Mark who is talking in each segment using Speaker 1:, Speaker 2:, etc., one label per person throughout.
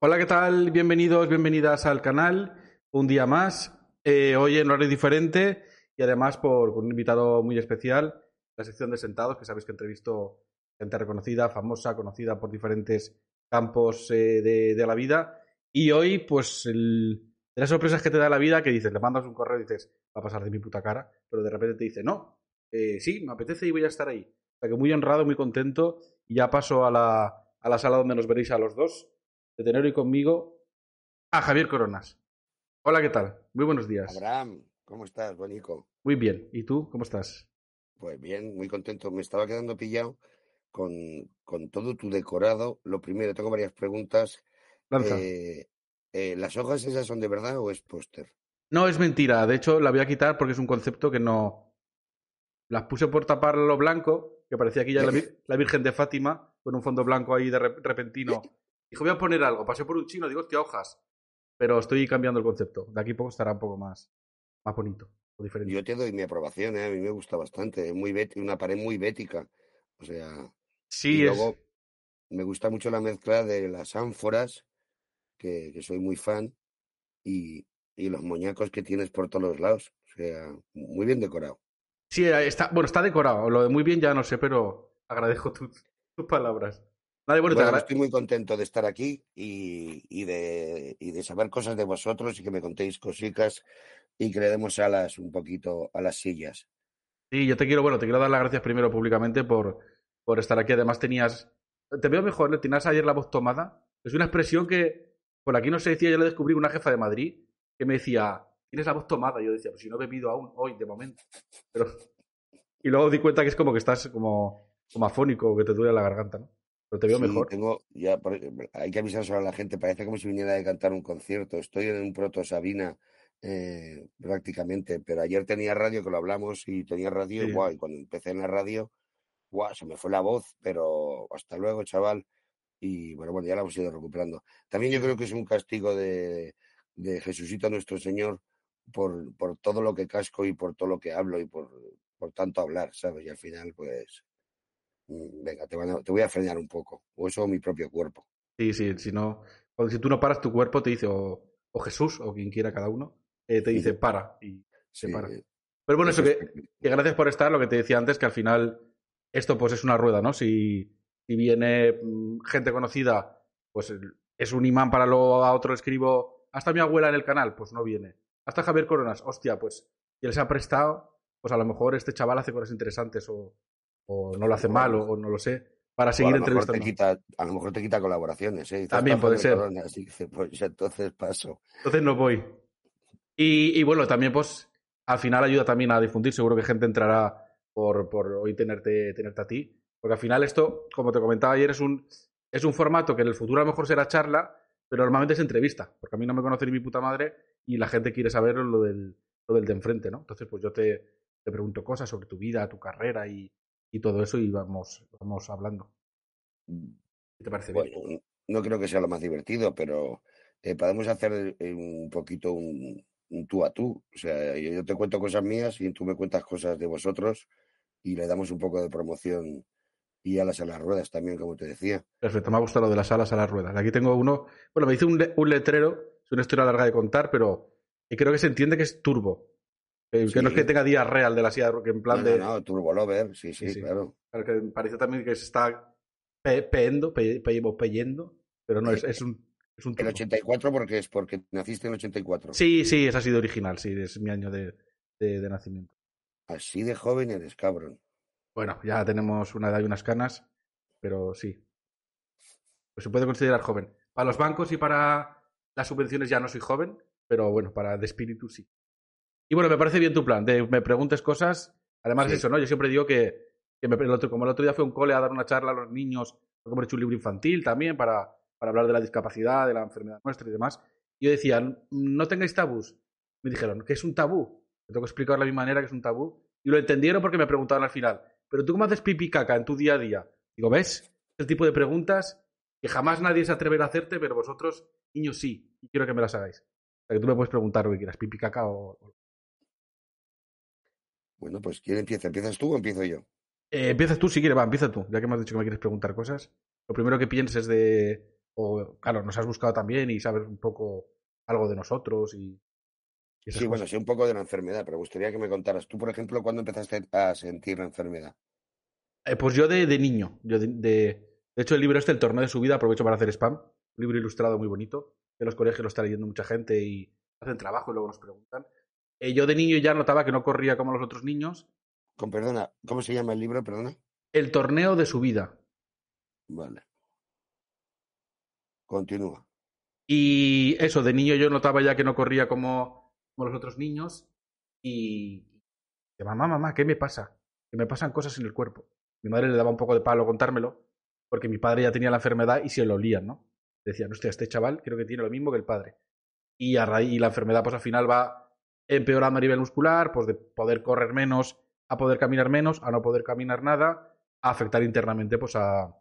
Speaker 1: Hola, ¿qué tal? Bienvenidos, bienvenidas al canal. Un día más. Eh, hoy en horario diferente y además por un invitado muy especial, la sección de sentados, que sabéis que entrevisto gente reconocida, famosa, conocida por diferentes campos eh, de, de la vida. Y hoy, pues, el, de las sorpresas que te da la vida, que dices, le mandas un correo y dices, va a pasar de mi puta cara, pero de repente te dice, no, eh, sí, me apetece y voy a estar ahí. O sea que muy honrado, muy contento. Y ya paso a la, a la sala donde nos veréis a los dos, de tener hoy conmigo a Javier Coronas. Hola, ¿qué tal? Muy buenos días.
Speaker 2: Abraham, ¿cómo estás, Bonico?
Speaker 1: Muy bien. ¿Y tú, cómo estás?
Speaker 2: Pues bien, muy contento. Me estaba quedando pillado con, con todo tu decorado. Lo primero, tengo varias preguntas.
Speaker 1: Lanza.
Speaker 2: Eh, eh, ¿Las hojas esas son de verdad o es póster?
Speaker 1: No, es mentira. De hecho, la voy a quitar porque es un concepto que no. Las puse por tapar lo blanco, que parecía aquí ya la, vir- la Virgen de Fátima, con un fondo blanco ahí de rep- repentino. Dijo, voy a poner algo. Pasé por un chino, digo, hostia, hojas. Pero estoy cambiando el concepto. De aquí a poco estará un poco más, más bonito o diferente.
Speaker 2: Yo te doy mi aprobación, ¿eh? a mí me gusta bastante. Es muy una pared muy bética. O sea,
Speaker 1: Sí,
Speaker 2: y
Speaker 1: es.
Speaker 2: luego me gusta mucho la mezcla de las ánforas, que, que soy muy fan, y, y los moñacos que tienes por todos los lados. O sea, muy bien decorado.
Speaker 1: Sí, está, bueno, está decorado. Lo de muy bien ya no sé, pero agradezco tus, tus palabras. Vale, bueno,
Speaker 2: estoy muy contento de estar aquí y, y de, y de saber cosas de vosotros y que me contéis cositas y que le demos alas un poquito a las sillas.
Speaker 1: Sí, yo te quiero, bueno, te quiero dar las gracias primero públicamente por, por estar aquí. Además tenías, te veo mejor, ¿no? tenías ayer la voz tomada. Es una expresión que por aquí no se decía, yo la descubrí una jefa de Madrid que me decía, tienes la voz tomada. Y yo decía, pues si no he bebido aún, hoy, de momento. Pero... Y luego di cuenta que es como que estás como, como afónico, que te duele la garganta, ¿no? Pero te veo
Speaker 2: Sí,
Speaker 1: mejor.
Speaker 2: tengo, ya, por- hay que avisar solo a la gente, parece como si viniera de cantar un concierto. Estoy en un proto Sabina eh, prácticamente, pero ayer tenía radio, que lo hablamos, y tenía radio,
Speaker 1: Sí.
Speaker 2: y guau, y cuando empecé en la radio, guau, se me fue la voz, pero hasta luego, chaval. Y bueno, bueno, ya la hemos ido recuperando. También yo creo que es un castigo de, de Jesucito nuestro Señor por, por todo lo que casco y por todo lo que hablo y por, por tanto hablar, ¿sabes? Y al final, pues, venga, te, van a- te voy a frenar un poco, o eso o mi propio cuerpo.
Speaker 1: Sí, sí, si no, cuando si tú no paras tu cuerpo te dice, o, o Jesús, o quien quiera cada uno, eh, te dice, para, y se
Speaker 2: Sí,
Speaker 1: para. Pero bueno, eso que,
Speaker 2: es-
Speaker 1: que gracias por estar, lo que te decía antes, que al final esto pues es una rueda, ¿no? Si, si viene mm, gente conocida, pues es un imán para luego a otro escribo, hasta mi abuela en el canal, pues no viene. Hasta Javier Coronas, hostia, pues si él se ha prestado, pues a lo mejor este chaval hace cosas interesantes o, o no lo hace mal o, o no lo sé, para
Speaker 2: o
Speaker 1: seguir
Speaker 2: a te
Speaker 1: entrevistando.
Speaker 2: quita, a lo mejor te quita colaboraciones, ¿eh?
Speaker 1: También
Speaker 2: "Está
Speaker 1: puede ser.
Speaker 2: Corona", así que pues entonces paso.
Speaker 1: Entonces no voy. Y, y bueno, también pues al final ayuda también a difundir. Seguro que gente entrará por, por hoy tenerte, tenerte a ti. Porque al final esto, como te comentaba ayer, es un, es un formato que en el futuro a lo mejor será charla, pero normalmente es entrevista. Porque a mí no me conoce ni mi puta madre y la gente quiere saber lo del, lo del de enfrente, ¿no? Entonces pues yo te, te pregunto cosas sobre tu vida, tu carrera y, y todo eso y vamos, vamos hablando. ¿Qué te parece bien?
Speaker 2: No creo que sea lo más divertido, pero eh, podemos hacer eh, un poquito un, un tú a tú. O sea, yo, yo te cuento cosas mías y tú me cuentas cosas de vosotros y le damos un poco de promoción y alas a las ruedas también, como te decía.
Speaker 1: Perfecto, me ha gustado lo de las alas a las ruedas. Aquí tengo uno. Bueno, me hice un, le- un letrero, es una historia larga de contar, pero que creo que se entiende que es turbo. Eh, Que no es que tenga diarrea real de la silla, que en plan
Speaker 2: No,
Speaker 1: de.
Speaker 2: no, no, Turbo Lover, sí, sí,
Speaker 1: Sí, sí.
Speaker 2: claro.
Speaker 1: Claro, que parece también que se está pe peendo, pe pe peyendo, pero no, es, es un, es un
Speaker 2: El
Speaker 1: turbo.
Speaker 2: 84 porque es porque naciste en el 84.
Speaker 1: Sí, sí, esa ha sido original, sí, es mi año de, de, de nacimiento.
Speaker 2: Así de joven eres, cabrón.
Speaker 1: Bueno, ya tenemos una edad y unas canas, pero sí. Pues se puede considerar joven. Para los bancos y para las subvenciones ya no soy joven, pero bueno, para de espíritu sí. Y bueno, me parece bien tu plan, de me preguntes cosas. Además
Speaker 2: Sí.
Speaker 1: de eso, ¿no? Yo siempre digo que, que me- el otro, como el otro día fue un cole a dar una charla a los niños, porque hemos hecho un libro infantil también para, para hablar de la discapacidad, de la enfermedad nuestra y demás. Y yo decía, no tengáis tabús. Me dijeron, ¿qué es un tabú? Me tengo que explicarlo a mi manera que es un tabú. Y lo entendieron porque me preguntaban al final, ¿pero tú cómo haces pipi caca en tu día a día? Digo, ¿ves? El tipo de preguntas que jamás nadie se atreverá a hacerte, pero vosotros, niños, sí. Y quiero que me las hagáis. O sea, que tú me puedes preguntar lo que quieras, pipi caca o... o-
Speaker 2: Bueno, pues ¿quién empieza? ¿Empiezas tú o empiezo yo?
Speaker 1: Eh, empiezas tú si quieres, va, empieza tú. Ya que me has dicho que me quieres preguntar cosas. Lo primero que pienses de... o, claro, nos has buscado también y sabes un poco algo de nosotros y...
Speaker 2: y sí, bueno, sí, un poco de la enfermedad, pero me gustaría que me contaras. Tú, por ejemplo, ¿cuándo empezaste a sentir la enfermedad?
Speaker 1: Eh, pues yo de, de niño. Yo de, de, hecho, el libro este, El torneo de su vida, aprovecho para hacer spam. Un libro ilustrado muy bonito. En los colegios lo está leyendo mucha gente y hacen trabajo y luego nos preguntan. Eh, yo de niño ya notaba que no corría como los otros niños.
Speaker 2: Con perdona, ¿cómo se llama el libro, perdona?
Speaker 1: El torneo de su vida.
Speaker 2: Vale. Continúa.
Speaker 1: Y eso, de niño yo notaba ya que no corría como, como los otros niños. Y. Mamá, mamá, ¿qué me pasa? Que me pasan cosas en el cuerpo. Mi madre le daba un poco de palo contármelo, porque mi padre ya tenía la enfermedad y se lo olían, ¿no? Decían, hostia, este chaval creo que tiene lo mismo que el padre. Y, a raíz, y la enfermedad, pues al final va empeorando a nivel muscular, pues de poder correr menos a poder caminar menos, a no poder caminar nada, a afectar internamente, pues a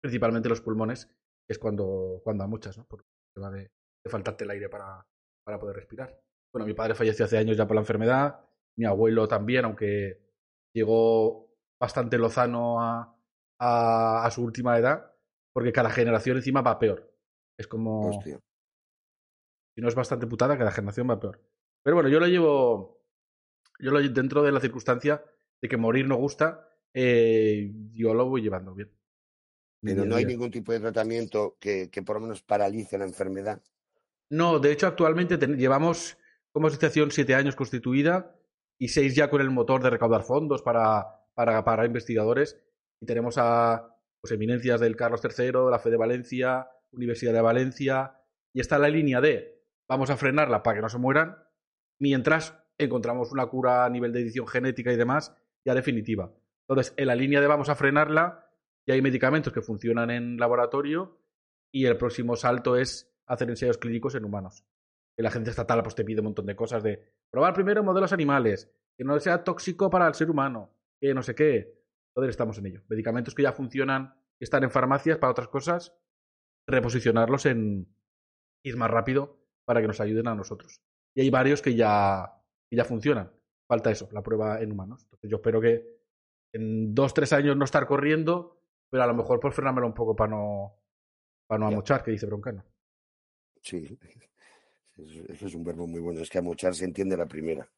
Speaker 1: principalmente los pulmones, que es cuando, cuando a muchas, ¿no? Por el tema de, de faltarte el aire para, para poder respirar. Bueno, mi padre falleció hace años ya por la enfermedad, mi abuelo también, aunque llegó bastante lozano a, a, a su última edad, porque cada generación encima va peor. Es como...
Speaker 2: Hostia.
Speaker 1: Si no es bastante putada, cada generación va peor. Pero bueno, yo lo llevo... Yo lo dentro de la circunstancia de que morir no gusta, eh, yo lo voy llevando bien.
Speaker 2: Pero no hay ningún tipo de tratamiento que, que por lo menos paralice la enfermedad.
Speaker 1: No, de hecho actualmente ten, llevamos como asociación siete años constituida y seis ya con el motor de recaudar fondos para, para, para investigadores. Y tenemos a pues, eminencias del Carlos III, de la Fe de Valencia, Universidad de Valencia. Y está la línea de vamos a frenarla para que no se mueran, mientras encontramos una cura a nivel de edición genética y demás ya definitiva. Entonces, en la línea de vamos a frenarla, ya hay medicamentos que funcionan en laboratorio y el próximo salto es hacer ensayos clínicos en humanos. Que la agencia estatal pues, te pide un montón de cosas de probar primero modelos animales, que no sea tóxico para el ser humano, que no sé qué. Entonces estamos en ello. Medicamentos que ya funcionan, que están en farmacias para otras cosas, reposicionarlos en ir más rápido para que nos ayuden a nosotros. Y hay varios que ya, que ya funcionan. Falta eso, la prueba en humanos. Entonces yo espero que en dos, tres años no estar corriendo, pero a lo mejor por frenármelo un poco para no, para no amochar, que dice Broncano.
Speaker 2: Sí, eso es un verbo muy bueno. Es que amochar se entiende la primera.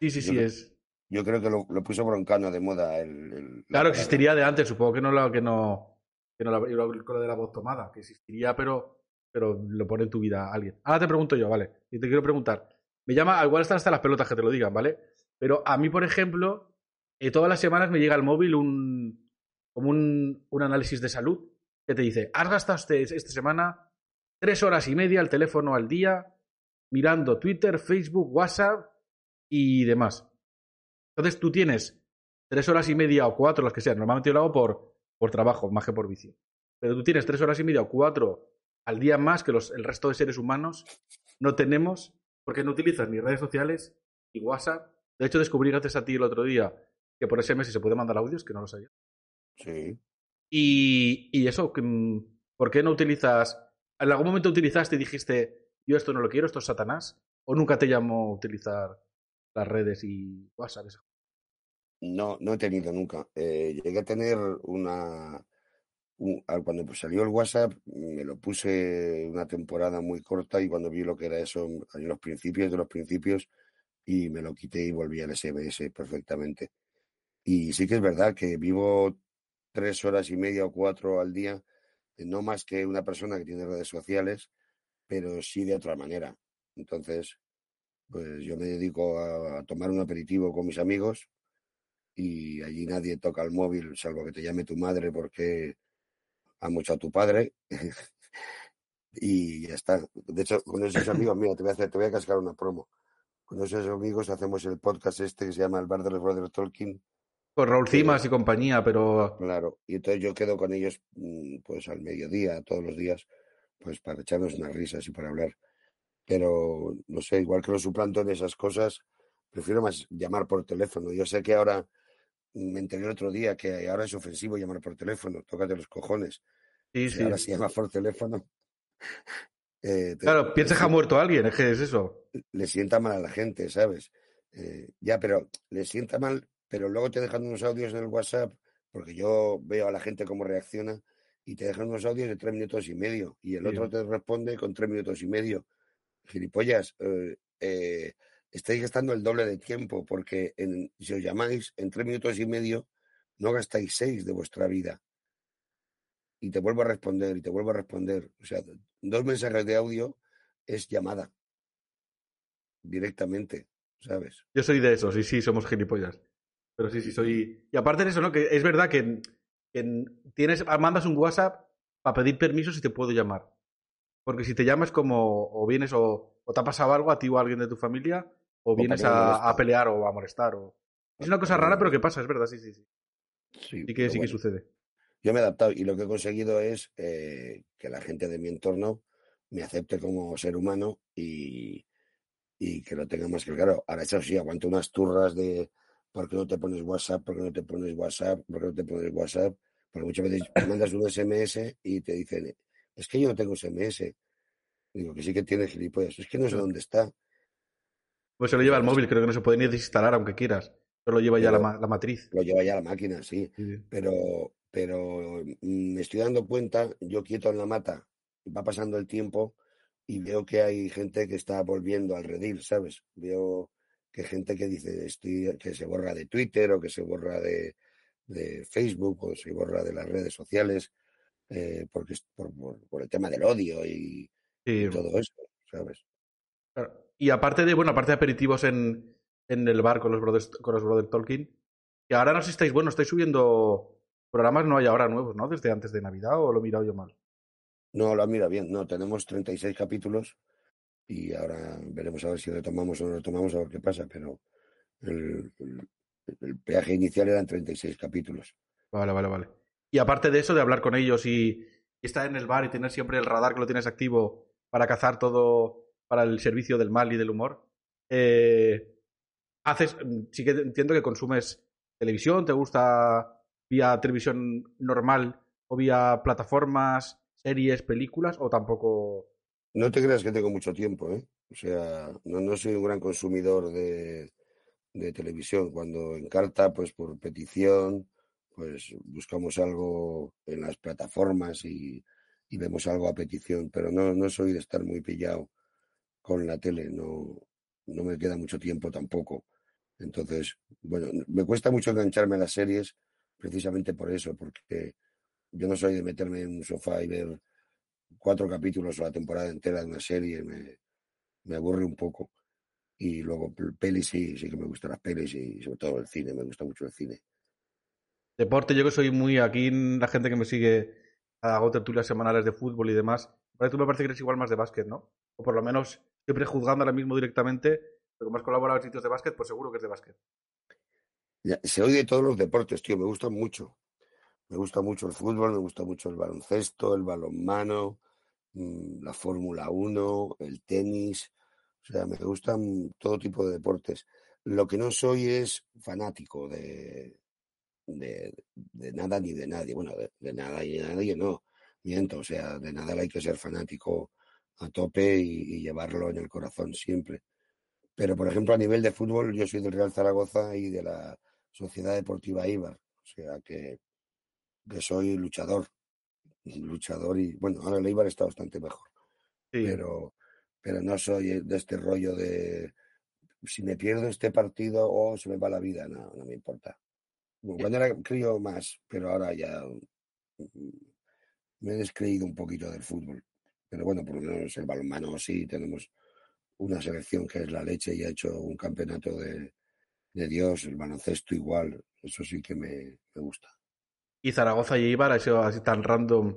Speaker 1: Sí, sí,
Speaker 2: Yo
Speaker 1: sí,
Speaker 2: creo-
Speaker 1: es.
Speaker 2: Yo creo que lo, lo puso Broncano de moda. El, el- la
Speaker 1: Claro, existiría de antes, supongo que no lo, que no, que no la- con lo de la voz tomada, que existiría, pero, pero lo pone en tu vida alguien. Ahora te pregunto yo, ¿vale? Y te quiero preguntar. Me llama, igual están hasta las pelotas que te lo digan, ¿vale? Pero a mí, por ejemplo, eh, todas las semanas me llega al móvil un, como un, un análisis de salud que te dice, has gastado este, esta semana tres horas y media al teléfono al día mirando Twitter, Facebook, WhatsApp y demás. Entonces tú tienes tres horas y media o cuatro, las que sean. Normalmente yo lo hago por, por trabajo, más que por vicio. Pero tú tienes tres horas y media o cuatro al día más que los, el resto de seres humanos no tenemos porque no utilizas ni redes sociales ni WhatsApp. De hecho, descubrí gracias a ti el otro día que por SMS se puede mandar audios, que no lo sabía.
Speaker 2: Sí.
Speaker 1: Y, y eso, mm, ¿por qué no utilizas? ¿En algún momento utilizaste y dijiste, yo esto no lo quiero, esto es Satanás? ¿O nunca te llamó utilizar las redes y WhatsApp?
Speaker 2: No, no he tenido nunca. Eh, llegué a tener una... cuando salió el WhatsApp, me lo puse una temporada muy corta y cuando vi lo que era eso en los principios de los principios, y me lo quité y volví al SMS perfectamente. Y sí que es verdad que vivo tres horas y media o cuatro al día, eh, no más que una persona que tiene redes sociales, pero sí de otra manera. Entonces, pues yo me dedico a tomar un aperitivo con mis amigos y allí nadie toca el móvil, salvo que te llame tu madre porque ha mucho a tu padre. y ya está. De hecho, con esos amigos, mira, te voy a hacer, te voy a cascar una promo. Con esos amigos hacemos el podcast este que se llama El Bar de los Brothers Tolkien.
Speaker 1: Con Raúl Cimas y compañía, pero
Speaker 2: Claro, y entonces yo quedo con ellos mm, pues al mediodía, todos los días, pues para echarnos unas risas y para hablar. Pero no sé, igual que lo suplanto en esas cosas, prefiero más llamar por teléfono. Yo sé que ahora me enteré el otro día que ahora es ofensivo llamar por teléfono, tócate los cojones.
Speaker 1: sí, sí.
Speaker 2: ahora se llama por teléfono, eh, te-
Speaker 1: Claro, piensa que ha muerto alguien, es que es eso.
Speaker 2: le sienta mal a la gente, ¿sabes? Eh, ya, pero le sienta mal, pero luego te dejan unos audios en el WhatsApp, porque yo veo a la gente cómo reacciona y te dejan unos audios de tres minutos y medio y el otro te responde con tres minutos y medio. Gilipollas, eh, eh, estáis gastando el doble de tiempo porque en, si os llamáis en tres minutos y medio no gastáis seis de vuestra vida. Y te vuelvo a responder y te vuelvo a responder. O sea, dos mensajes de audio es llamada directamente, ¿sabes?
Speaker 1: Yo soy de esos, y sí, somos gilipollas. Pero sí, sí, soy. Y aparte de eso, ¿no? Que es verdad que, tienes, mandas un WhatsApp para pedir permiso si te puedo llamar. Porque si te llamas como o vienes o, te ha pasado algo a ti o a alguien de tu familia, o, vienes a, pelear o a molestar. O... Es una cosa rara, pero que pasa, es verdad, sí, sí, sí. Sí, que, sí que sucede.
Speaker 2: Yo me he adaptado y lo que he conseguido es eh, que la gente de mi entorno me acepte como ser humano y, y que lo tenga más que claro. Ahora, eso sí, aguanto unas turras de ¿por qué no te pones WhatsApp? ¿Por qué no te pones WhatsApp? ¿Por qué no te pones WhatsApp? Porque muchas veces mandas un SMS y te dicen, es que yo no tengo SMS. Digo, que sí que tienes gilipollas. Es que no sé dónde está.
Speaker 1: Pues se lo lleva el móvil, creo que no se puede ni desinstalar aunque quieras. Solo lleva ya la, matriz.
Speaker 2: Lo lleva ya la máquina, sí. Pero, pero mm, me estoy dando cuenta, yo quieto en la mata, va pasando el tiempo y veo que hay gente que está volviendo al redil, ¿sabes? Veo que gente que dice estoy, que se borra de Twitter o que se borra de, Facebook o se borra de las redes sociales eh, porque por, por, el tema del odio y, todo eso, ¿sabes?
Speaker 1: Y aparte de, bueno, aparte de aperitivos en, en el bar con los brothers, con los brothers Tolkien, que ahora no sé si estáis, bueno, estáis subiendo programas, no hay ahora nuevos, ¿no? Desde antes de Navidad o lo he mirado yo mal.
Speaker 2: No, lo mira bien. No, tenemos 36 capítulos y ahora veremos a ver si retomamos o no retomamos, a ver qué pasa, pero el, peaje inicial eran 36 capítulos.
Speaker 1: Vale, vale, vale. Y aparte de eso, de hablar con ellos y, estar en el bar y tener siempre el radar que lo tienes activo para cazar todo para el servicio del mal y del humor, eh, haces, sí que entiendo que consumes televisión, te gusta vía televisión normal o vía plataformas series, películas o tampoco?
Speaker 2: No te creas que tengo mucho tiempo, ¿eh? O sea, no, no soy un gran consumidor de, de televisión. Cuando encarta, pues por petición, pues buscamos algo en las plataformas y, y, vemos algo a petición, pero no, no soy de estar muy pillado con la tele, no, no me queda mucho tiempo tampoco. Entonces, bueno, me cuesta mucho engancharme a las series precisamente por eso, porque yo no soy de meterme en un sofá y ver cuatro capítulos o la temporada entera de una serie, me, me aburre un poco. Y luego pelis sí, sí que me gustan las pelis y sobre todo el cine, me gusta mucho el cine.
Speaker 1: Deporte, yo que soy muy aquí, la gente que me sigue, hago tertulias semanales de fútbol y demás. Tú me parece que eres igual más de básquet, ¿no? O por lo menos siempre juzgando ahora mismo directamente, pero como has colaborado en sitios de básquet, pues seguro que es de básquet.
Speaker 2: se oye de todos los deportes, tío, me gustan mucho. Me gusta mucho el fútbol, me gusta mucho el baloncesto, el balonmano, mm, la Fórmula 1, el tenis. O sea, me gustan todo tipo de deportes. Lo que no soy es fanático de, de, nada ni de nadie. Bueno, de, nada y de nadie no. Miento, o sea, de nada hay que ser fanático a tope y, y, llevarlo en el corazón siempre. Pero, por ejemplo, a nivel de fútbol, yo soy del Real Zaragoza y de la Sociedad Deportiva Ibar. O sea que que soy luchador, luchador y bueno, ahora el Eibar está bastante mejor, pero, pero no soy de este rollo de si me pierdo este partido o se me va la vida, no, no me importa. cuando era crío más, pero ahora ya mm, me he descreído un poquito del fútbol. Pero bueno, por lo menos el balonmano sí, tenemos una selección que es la leche y ha hecho un campeonato de, de Dios, el baloncesto igual, eso sí que me, me gusta.
Speaker 1: Y Zaragoza y Ibar ha sido así tan random.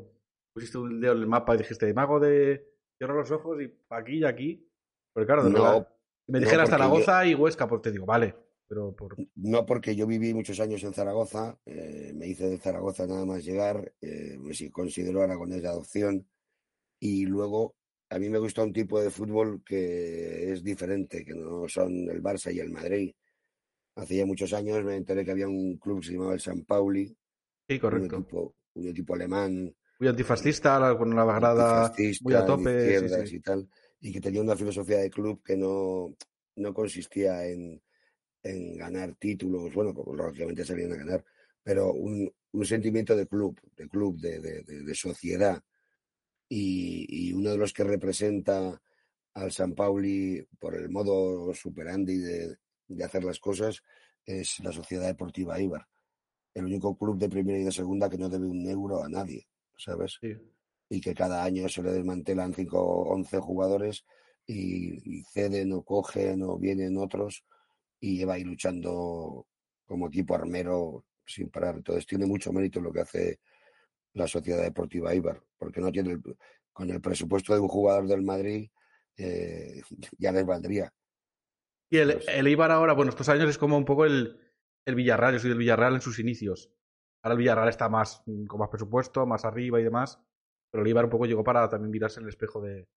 Speaker 1: Pusiste un dedo en el mapa y dijiste, mago de. Cierro los ojos y aquí y aquí. Porque claro, no, me dijeras Zaragoza y Huesca, pues te digo, vale. Pero por...
Speaker 2: No, porque yo viví muchos años en Zaragoza, eh, me hice de Zaragoza nada más llegar, eh, me considero aragonés de adopción y luego a mí me gusta un tipo de fútbol que es diferente, que no son el Barça y el Madrid. Hace ya muchos años me enteré que había un club que se llamaba el San Pauli,
Speaker 1: Sí, correcto.
Speaker 2: Un equipo, un equipo alemán.
Speaker 1: Muy antifascista, con una bagrada muy a tope.
Speaker 2: y tal. Y que tenía una filosofía de club que no, no consistía en, en ganar títulos. Bueno, lógicamente salían a ganar, pero un, un sentimiento de club, de club, de, de, de sociedad. Y, y, uno de los que representa al San Pauli por el modo superandi de, de hacer las cosas es la Sociedad Deportiva Ibar. El único club de primera y de segunda que no debe un euro a nadie, ¿sabes?
Speaker 1: Sí.
Speaker 2: Y que cada año se le desmantelan 5 o 11 jugadores y, y, ceden o cogen o vienen otros y lleva ahí luchando como equipo armero sin parar. Entonces tiene mucho mérito lo que hace la Sociedad Deportiva Ibar, porque no tiene el, con el presupuesto de un jugador del Madrid eh, ya les valdría.
Speaker 1: Y el, el, Ibar ahora, bueno, estos años es como un poco el, el Villarreal, yo soy del Villarreal en sus inicios. Ahora el Villarreal está más con más presupuesto, más arriba y demás, pero el Ibar un poco llegó para también mirarse en el espejo de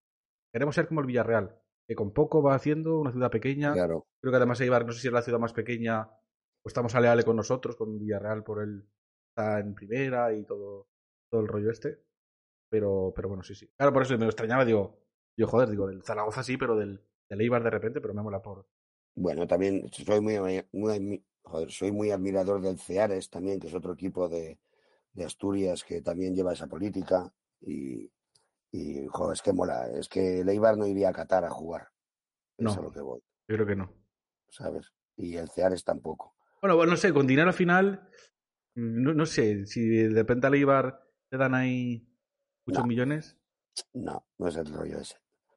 Speaker 1: queremos ser como el Villarreal, que con poco va haciendo una ciudad pequeña.
Speaker 2: Claro.
Speaker 1: Creo que además Ibar, no sé si es la ciudad más pequeña o estamos aleales con nosotros, con Villarreal por él está en primera y todo, todo el rollo este. Pero, pero bueno, sí, sí. Claro, por eso me lo extrañaba, digo, yo joder, digo, del Zaragoza sí, pero del, del Eibar de repente, pero me mola por.
Speaker 2: Bueno, también soy muy, muy, joder, soy muy admirador del Ceares también, que es otro equipo de, de Asturias que también lleva esa política y, y joder, es que mola, es que el Eibar no iría a Qatar a jugar.
Speaker 1: No,
Speaker 2: es a lo que voy.
Speaker 1: Yo creo que no.
Speaker 2: ¿Sabes? Y el Ceares tampoco.
Speaker 1: Bueno, bueno, no sé, con dinero al final, no, no sé, si de repente al Eibar te dan ahí muchos
Speaker 2: No.
Speaker 1: millones.
Speaker 2: No, no es el rollo ese.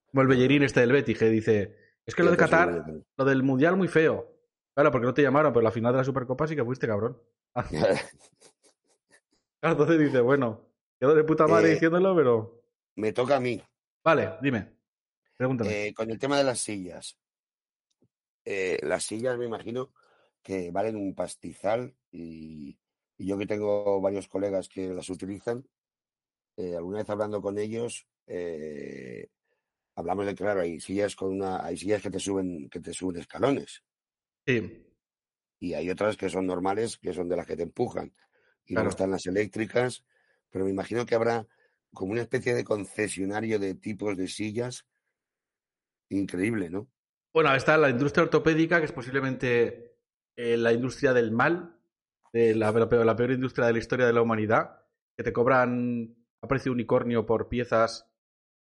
Speaker 1: Como el Bellerín este del Betis, que dice, es que lo de Qatar, lo del Mundial muy feo. Claro, porque no te llamaron, pero la final de la Supercopa sí que fuiste, cabrón. Entonces dice, bueno, quedo de puta madre
Speaker 2: Eh,
Speaker 1: diciéndolo, pero...
Speaker 2: Me toca a mí.
Speaker 1: Vale, dime. Pregúntame.
Speaker 2: Eh, con el tema de las sillas. Eh, las sillas me imagino que valen un pastizal y, y yo que tengo varios colegas que las utilizan, eh, alguna vez hablando con ellos, eh, hablamos de claro, hay sillas con una, hay sillas que te suben, que te suben escalones
Speaker 1: Sí,
Speaker 2: y hay otras que son normales, que son de las que te empujan. Y
Speaker 1: Claro.
Speaker 2: luego están las eléctricas, pero me imagino que habrá como una especie de concesionario de tipos de sillas increíble, ¿no?
Speaker 1: Bueno, está la industria ortopédica, que es posiblemente eh, la industria del mal, de la, peor, industria de la historia de la humanidad, que te cobran a precio unicornio por piezas,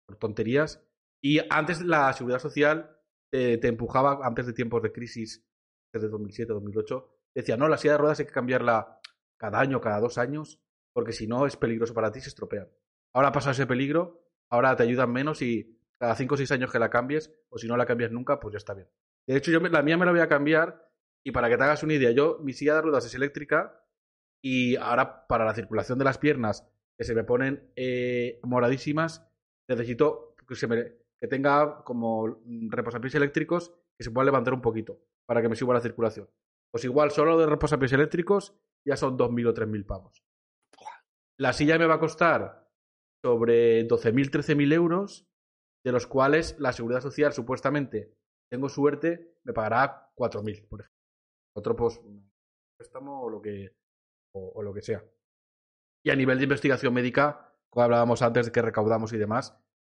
Speaker 1: por tonterías. Y antes la seguridad social eh, te empujaba, antes de tiempos de crisis, desde 2007, 2008, decía, no, la silla de ruedas hay que cambiarla cada año, cada dos años, porque si no es peligroso para ti, se estropean. Ahora ha pasado ese peligro, ahora te ayudan menos y cada cinco o seis años que la cambies, o si no la cambias nunca, pues ya está bien. De hecho, yo la mía me la voy a cambiar y para que te hagas una idea, yo, mi silla de ruedas es eléctrica y ahora para la circulación de las piernas, que se me ponen eh, moradísimas, necesito que, se me, que tenga como reposapiés eléctricos que se puedan levantar un poquito para que me suba la circulación. Pues igual, solo de reposapiés eléctricos ya son 2.000 o 3.000 pavos. La silla me va a costar sobre 12.000, 13.000 euros, de los cuales la Seguridad Social supuestamente, tengo suerte, me pagará 4.000, por ejemplo. Otro, un préstamo o lo que, o, lo que sea. Y a nivel de investigación médica, como hablábamos antes de que recaudamos y demás,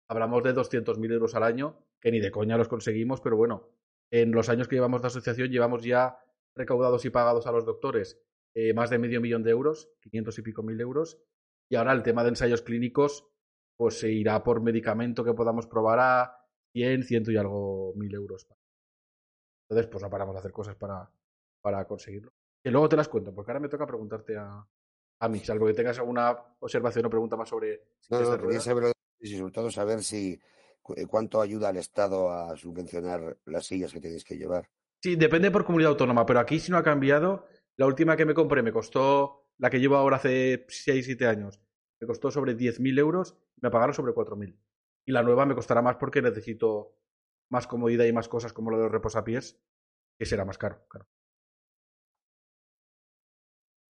Speaker 1: hablamos de 200.000 euros al año, que ni de coña los conseguimos, pero bueno, en los años que llevamos de asociación llevamos ya recaudados y pagados a los doctores eh, más de medio millón de euros, 500 y pico mil euros, y ahora el tema de ensayos clínicos, pues se irá por medicamento que podamos probar a 100, 100 y algo mil euros. Entonces, pues no paramos de hacer cosas para, para conseguirlo. Y luego te las cuento, porque ahora me toca preguntarte a, a mí, salvo que tengas alguna observación o pregunta más sobre
Speaker 2: No, no, quería saber y sobre todo saber si eh, cuánto ayuda al Estado a subvencionar las sillas que tenéis que llevar.
Speaker 1: Sí, depende por comunidad autónoma, pero aquí si no ha cambiado. La última que me compré me costó, la que llevo ahora hace 6, 7 años, me costó sobre 10.000 euros, me pagaron sobre 4.000. Y la nueva me costará más porque necesito más comodidad y más cosas como lo de los reposapiés, que será más caro. claro.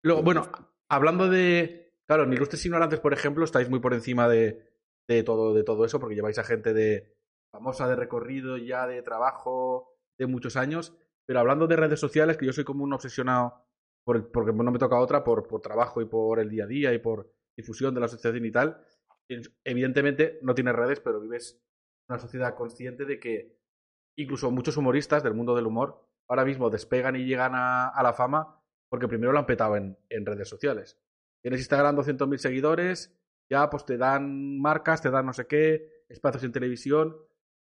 Speaker 1: Luego, bueno, hablando de. Claro, en Ilustres Ignorantes, por ejemplo, estáis muy por encima de, de todo, de todo eso, porque lleváis a gente de famosa de recorrido, ya de trabajo, de muchos años. Pero hablando de redes sociales, que yo soy como un obsesionado, por el- porque no me toca otra, por, por trabajo y por el día a día y por difusión de la asociación y tal. Evidentemente no tienes redes, pero vives una sociedad consciente de que incluso muchos humoristas del mundo del humor ahora mismo despegan y llegan a, a la fama porque primero lo han petado en, en redes sociales. tienes Instagram 200.000 seguidores, ya pues te dan marcas, te dan no sé qué, espacios en televisión.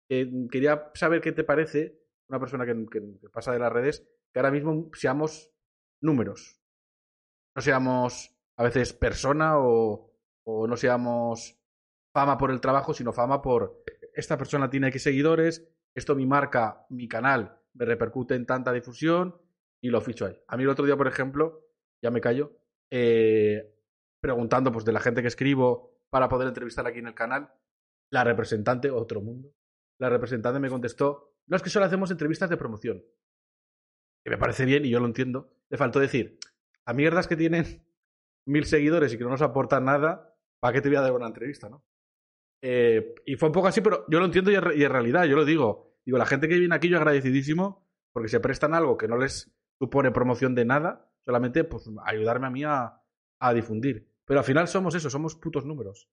Speaker 1: Eh, quería saber qué te parece, una persona que, que, pasa de las redes, que ahora mismo seamos números. No seamos a veces persona o, o no seamos fama por el trabajo, sino fama por esta persona tiene X seguidores, esto mi marca, mi canal, me repercute en tanta difusión y lo ficho ahí. A mí el otro día, por ejemplo, ya me callo, eh, preguntando pues de la gente que escribo para poder entrevistar aquí en el canal, la representante, otro mundo, la representante me contestó, no es que solo hacemos entrevistas de promoción. Que me parece bien y yo lo entiendo. Le faltó decir, a mierdas que tienen mil seguidores y que no nos aportan nada, ¿para qué te voy a dar una entrevista, no? Eh, y fue un poco así, pero yo lo entiendo y en realidad, yo lo digo. Digo, la gente que viene aquí, yo agradecidísimo porque se prestan algo que no les supone promoción de nada, solamente pues ayudarme a mí a, difundir. Pero al final somos eso, somos putos números.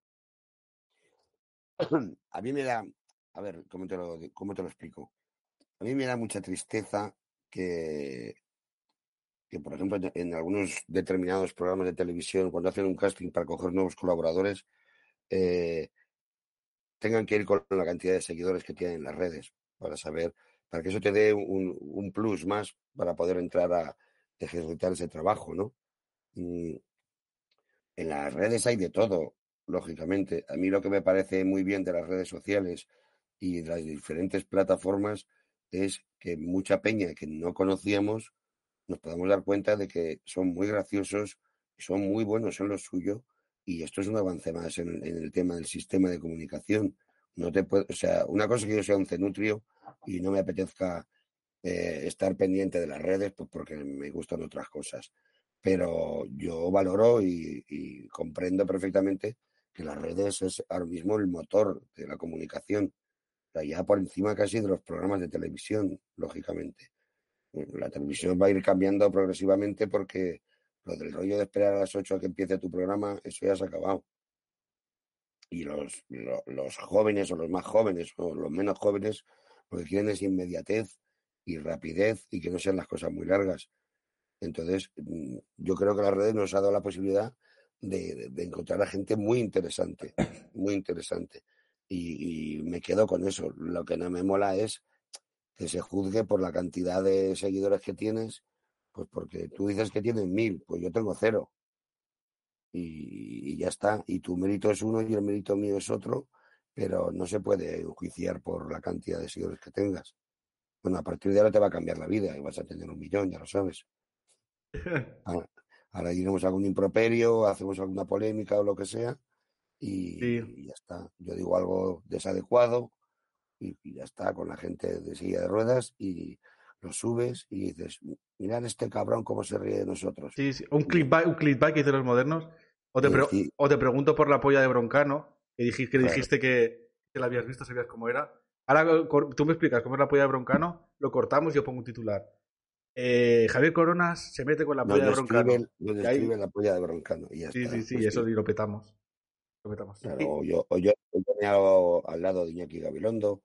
Speaker 2: A mí me da, a ver, ¿cómo te lo, cómo te lo explico? A mí me da mucha tristeza que, que, por ejemplo, en algunos determinados programas de televisión, cuando hacen un casting para coger nuevos colaboradores, eh, tengan que ir con la cantidad de seguidores que tienen en las redes para saber, para que eso te dé un, plus más para poder entrar a ejecutar ese trabajo, ¿no? En las redes hay de todo, lógicamente. A mí lo que me parece muy bien de las redes sociales y de las diferentes plataformas es que mucha peña que no conocíamos nos podemos dar cuenta de que son muy graciosos, son muy buenos en lo suyo y esto es un avance más en, el tema del sistema de comunicación. No te puedo, o sea, una cosa que yo sea un cenutrio y no me apetezca eh, estar pendiente de las redes, pues porque me gustan otras cosas. Pero yo valoro y, comprendo perfectamente que las redes es ahora mismo el motor de la comunicación, ya por encima casi de los programas de televisión, lógicamente. La televisión va a ir cambiando progresivamente porque lo del rollo de esperar a las 8 a que empiece tu programa, eso ya se ha acabado. Y los, los, jóvenes o los más jóvenes o los menos jóvenes lo que quieren es inmediatez y rapidez y que no sean las cosas muy largas. Entonces, mm, yo creo que las redes nos ha dado la posibilidad de, encontrar a gente muy interesante, muy interesante. Y, y, me quedo con eso. Lo que no me mola es que se juzgue por la cantidad de seguidores que tienes pues porque tú dices que tienes mil, pues yo tengo cero. Y, ya está. Y tu mérito es uno y el mérito mío es otro, pero no se puede enjuiciar por la cantidad de seguidores que tengas. Bueno, a partir de ahora te va a cambiar la vida y vas a tener un millón, ya lo sabes. Ahora, diremos algún improperio, hacemos alguna polémica o lo que sea, y, ya está. Yo digo algo desadecuado y, y, ya está con la gente de silla de ruedas y lo subes y dices, mirad este cabrón cómo se ríe de nosotros.
Speaker 1: Sí, sí. Un clickbait, un clickbait que dicen los modernos. O te, o te pregunto por la polla de Broncano, que dijiste, que, dijiste que, la habías visto, sabías cómo era. Ahora tú me explicas cómo es la polla de Broncano, lo cortamos y yo pongo un titular. Eh, Javier Coronas se mete con la polla de Broncano.
Speaker 2: lo describe la polla de Broncano. Y
Speaker 1: sí, sí, sí, pues eso y lo petamos. Lo petamos.
Speaker 2: Claro, o yo, o yo, yo al lado de Iñaki Gabilondo,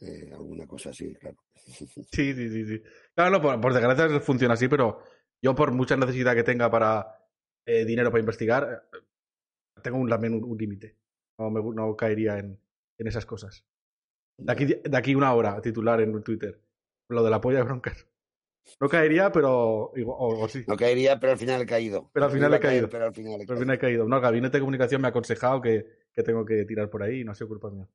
Speaker 2: eh, alguna cosa así, claro.
Speaker 1: Sí, sí, sí, sí. Claro, por, por, desgracia funciona así, pero yo por mucha necesidad que tenga para eh, dinero para investigar, eh, tengo un, también un, límite. No, no caería en, en esas cosas. De aquí, de aquí una hora, titular en Twitter. Lo de la polla de broncas. No caería, pero. O, sí.
Speaker 2: No caería, pero al final he caído.
Speaker 1: Pero al final he caído. pero al final he caído. al final he caído. No, el gabinete de comunicación me ha aconsejado que, que tengo que tirar por ahí y no ha sido culpa mía.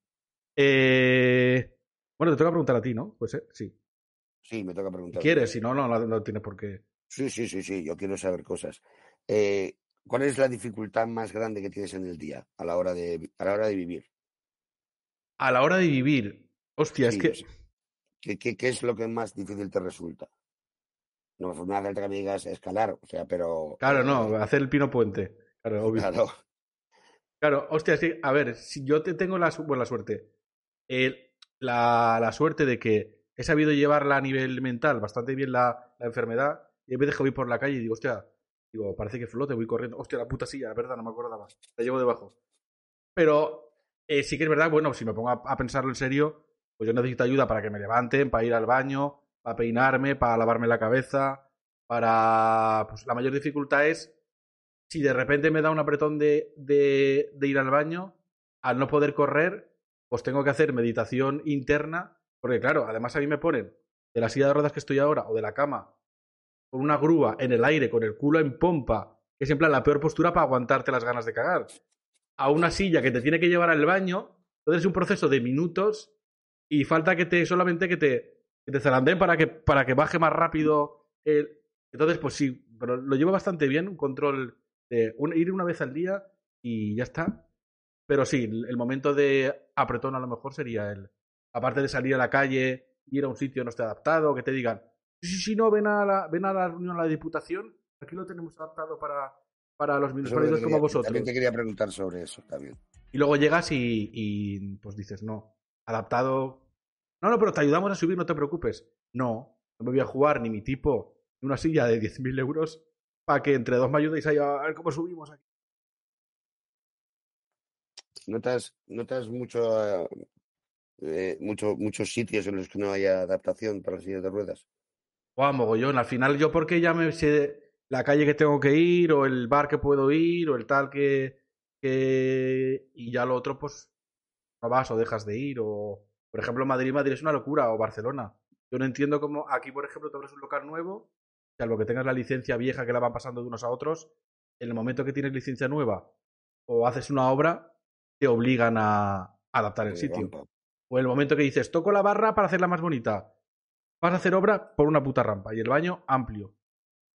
Speaker 1: Eh, bueno, te toca preguntar a ti, ¿no? Pues sí.
Speaker 2: Sí, me toca preguntar.
Speaker 1: ¿Quieres? Si no, no, no, tienes por qué.
Speaker 2: Sí, sí, sí, sí, yo quiero saber cosas. Eh, ¿Cuál es la dificultad más grande que tienes en el día a la hora de, a la hora de vivir?
Speaker 1: A la hora de vivir. Hostia, es que...
Speaker 2: ¿Qué, qué, qué es lo que más difícil te resulta? No me hace falta que me digas escalar, o sea, pero.
Speaker 1: Claro, no, hacer el pino puente. Claro, obvio. Claro. Claro, hostia, sí, a ver, si yo te tengo la, buena suerte. El, la, la, suerte de que he sabido llevarla a nivel mental bastante bien la, la enfermedad y vez de que voy por la calle y digo, hostia, digo, parece que flote, voy corriendo, hostia, la puta silla, la verdad, no me acordaba, la llevo debajo. Pero eh, sí que es verdad, bueno, si me pongo a, pensarlo en serio, pues yo necesito ayuda para que me levanten, para ir al baño, para peinarme, para lavarme la cabeza, para... Pues la mayor dificultad es si de repente me da un apretón de, de, de ir al baño, al no poder correr, pues tengo que hacer meditación interna, porque claro, además a mí me ponen de la silla de ruedas que estoy ahora o de la cama con una grúa en el aire, con el culo en pompa, que es en plan la peor postura para aguantarte las ganas de cagar, a una silla que te tiene que llevar al baño, entonces es un proceso de minutos y falta que te solamente que te, que te para que, para que baje más rápido el... Entonces, pues sí, pero lo llevo bastante bien, un control de ir una vez al día y ya está. Pero sí, el momento de apretón a lo mejor sería el, aparte de salir a la calle, ir a un sitio no esté adaptado, que te digan, sí, sí, no, ven a la, ven a la reunión a la Diputación, aquí lo tenemos adaptado para, para los minusválidos como vosotros.
Speaker 2: También te quería preguntar sobre eso, también.
Speaker 1: Y luego llegas y, y pues dices, no, adaptado. No, no, pero te ayudamos a subir, no te preocupes. No, no me voy a jugar ni mi tipo ni una silla de 10.000 euros para que entre dos me ayudéis a ver cómo subimos aquí.
Speaker 2: ¿Notas, notas mucho, eh, mucho, muchos sitios en los que no haya adaptación para las sillas de ruedas?
Speaker 1: Guau, mogollón. Al final yo porque ya me sé la calle que tengo que ir o el bar que puedo ir o el tal que... que... Y ya lo otro pues no vas o dejas de ir o... Por ejemplo, Madrid, Madrid es una locura o Barcelona. Yo no entiendo cómo aquí, por ejemplo, te abres un local nuevo, salvo que tengas la licencia vieja que la van pasando de unos a otros, en el momento que tienes licencia nueva o haces una obra, te obligan a adaptar el sitio. O el momento que dices, toco la barra para hacerla más bonita. Vas a hacer obra por una puta rampa y el baño amplio.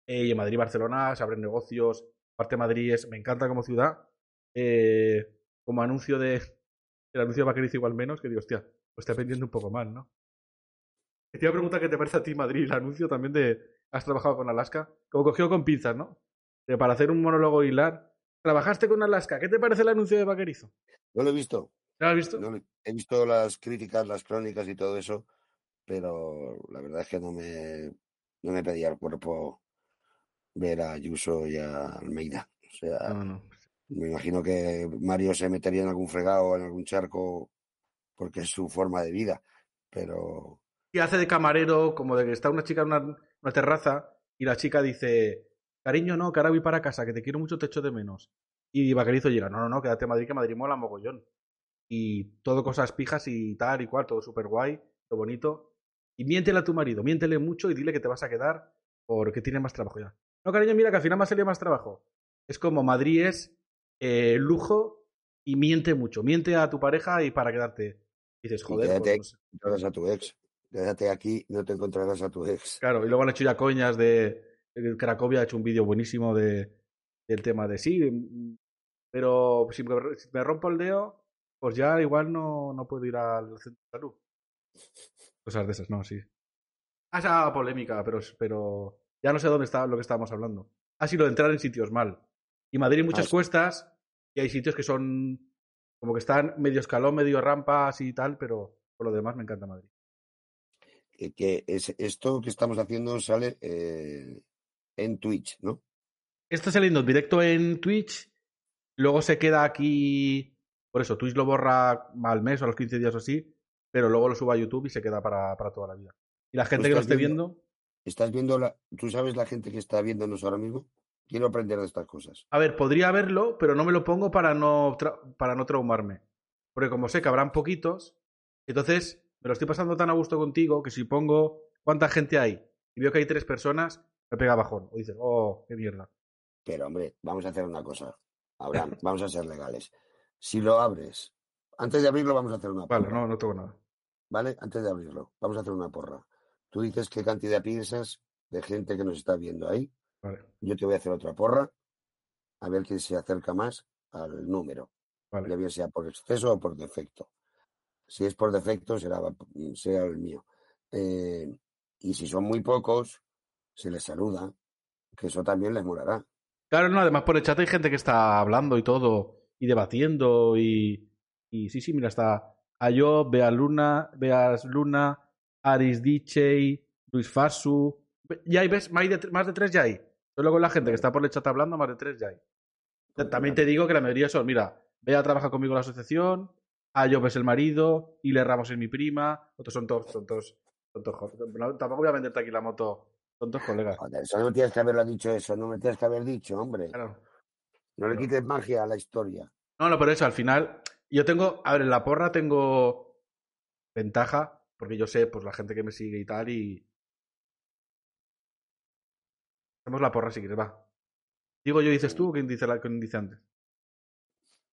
Speaker 1: Eh, y en Madrid, Barcelona se abren negocios. Parte de Madrid es, me encanta como ciudad. Eh, como anuncio de. El anuncio de Vaquerizo igual menos, que digo, hostia, lo estoy aprendiendo un poco mal, ¿no? Te iba a preguntar qué te parece a ti Madrid, el anuncio también de. Has trabajado con Alaska. Como cogido con pinzas, ¿no? para hacer un monólogo hilar. ¿Trabajaste con Alaska? ¿Qué te parece el anuncio de Vaquerizo?
Speaker 2: No lo he visto.
Speaker 1: ¿No lo has visto?
Speaker 2: No, he visto las críticas, las crónicas y todo eso, pero la verdad es que no me, no me pedía el cuerpo ver a Ayuso y a Almeida. O sea,
Speaker 1: No, no.
Speaker 2: me imagino que Mario se metería en algún fregado, en algún charco, porque es su forma de vida, pero
Speaker 1: Y hace de camarero, como de que está una chica en una, una terraza y la chica dice, cariño, no, que ahora voy para casa, que te quiero mucho, te echo de menos. Y Vaquerizo llega, no, no, no, quédate en Madrid, que Madrid mola mogollón. Y todo cosas pijas y tal y cual, todo súper guay, todo bonito. Y miéntele a tu marido, miéntele mucho y dile que te vas a quedar porque tiene más trabajo ya. No, cariño, mira que al final me ha salido más trabajo. Es como Madrid es eh, lujo y miente mucho. Miente a tu pareja y para quedarte. Y dices,
Speaker 2: y
Speaker 1: joder,
Speaker 2: quédate,
Speaker 1: pues, no sé.
Speaker 2: a tu ex. Quédate aquí, no te encontrarás a tu ex.
Speaker 1: Claro, y luego han hecho ya coñas de. de Cracovia ha hecho un vídeo buenísimo de, del tema de sí, mm, pero si me, si me rompo el dedo, pues ya igual no, no puedo ir al centro de salud. Cosas de esas, no, sí. Ah, esa polémica, pero, pero ya no sé dónde está lo que estábamos hablando. Ha sido de entrar en sitios mal. Y Madrid hay muchas
Speaker 2: Ah, sí.
Speaker 1: cuestas y hay sitios que son como que están medio escalón, medio rampas y tal, pero por lo demás me encanta Madrid.
Speaker 2: Que, que es, esto que estamos haciendo sale eh, en Twitch, ¿no?
Speaker 1: Esto saliendo en directo en Twitch, luego se queda aquí. Por eso, Twitch lo borra al mes o a los 15 días o así, pero luego lo suba a YouTube y se queda para, para toda la vida. Y la gente que lo esté
Speaker 2: viendo?
Speaker 1: viendo,
Speaker 2: ¿Estás viendo la, tú sabes la gente que está viéndonos ahora mismo? Quiero aprender de estas cosas.
Speaker 1: a ver, podría verlo, pero no me lo pongo para no, tra- para no traumarme. Porque como sé que habrán poquitos, entonces me lo estoy pasando tan a gusto contigo que si pongo cuánta gente hay y veo que hay tres personas, me pega bajón. O dices, oh, qué mierda.
Speaker 2: Pero hombre, vamos a hacer una cosa. Abraham, vamos a ser legales. Si lo abres, antes de abrirlo vamos a hacer una porra.
Speaker 1: Vale, no, no tengo nada.
Speaker 2: ¿Vale? Antes de abrirlo, vamos a hacer una porra. Tú dices qué cantidad piensas de gente que nos está viendo ahí.
Speaker 1: Vale,
Speaker 2: Yo te voy a hacer otra porra, a ver quién se acerca más al número,
Speaker 1: vale.
Speaker 2: ya bien sea por exceso o por defecto. Si es por defecto, será, será el mío. Eh, y si son muy pocos, se les saluda, que eso también les molará.
Speaker 1: Claro, no, además por el chat hay gente que está hablando y todo, y debatiendo, y, y sí, sí, mira, está Ayo, Bea Luna, Beas Luna, Aris DJ, Luis Fasu. Ya hay, ¿ves? Más de, más de tres ya hay. Solo con la gente que está por el chat hablando, más de tres ya hay. También te digo que la mayoría son, mira, Bea trabaja conmigo en la asociación, Ayo es el marido, Ile Ramos es mi prima, otros son todos, son todos, son todos no, tampoco voy a venderte aquí la moto, son todos colegas.
Speaker 2: Joder, eso no me tienes que haberlo dicho eso, no me tienes que haber dicho, hombre.
Speaker 1: Claro.
Speaker 2: No le quites magia a la historia.
Speaker 1: No, no, por eso, al final, yo tengo, a ver, en la porra tengo ventaja, porque yo sé, pues la gente que me sigue y tal, y... Hacemos la porra si quieres, va. Digo yo, dices tú, o quién dice, la, quién dice antes.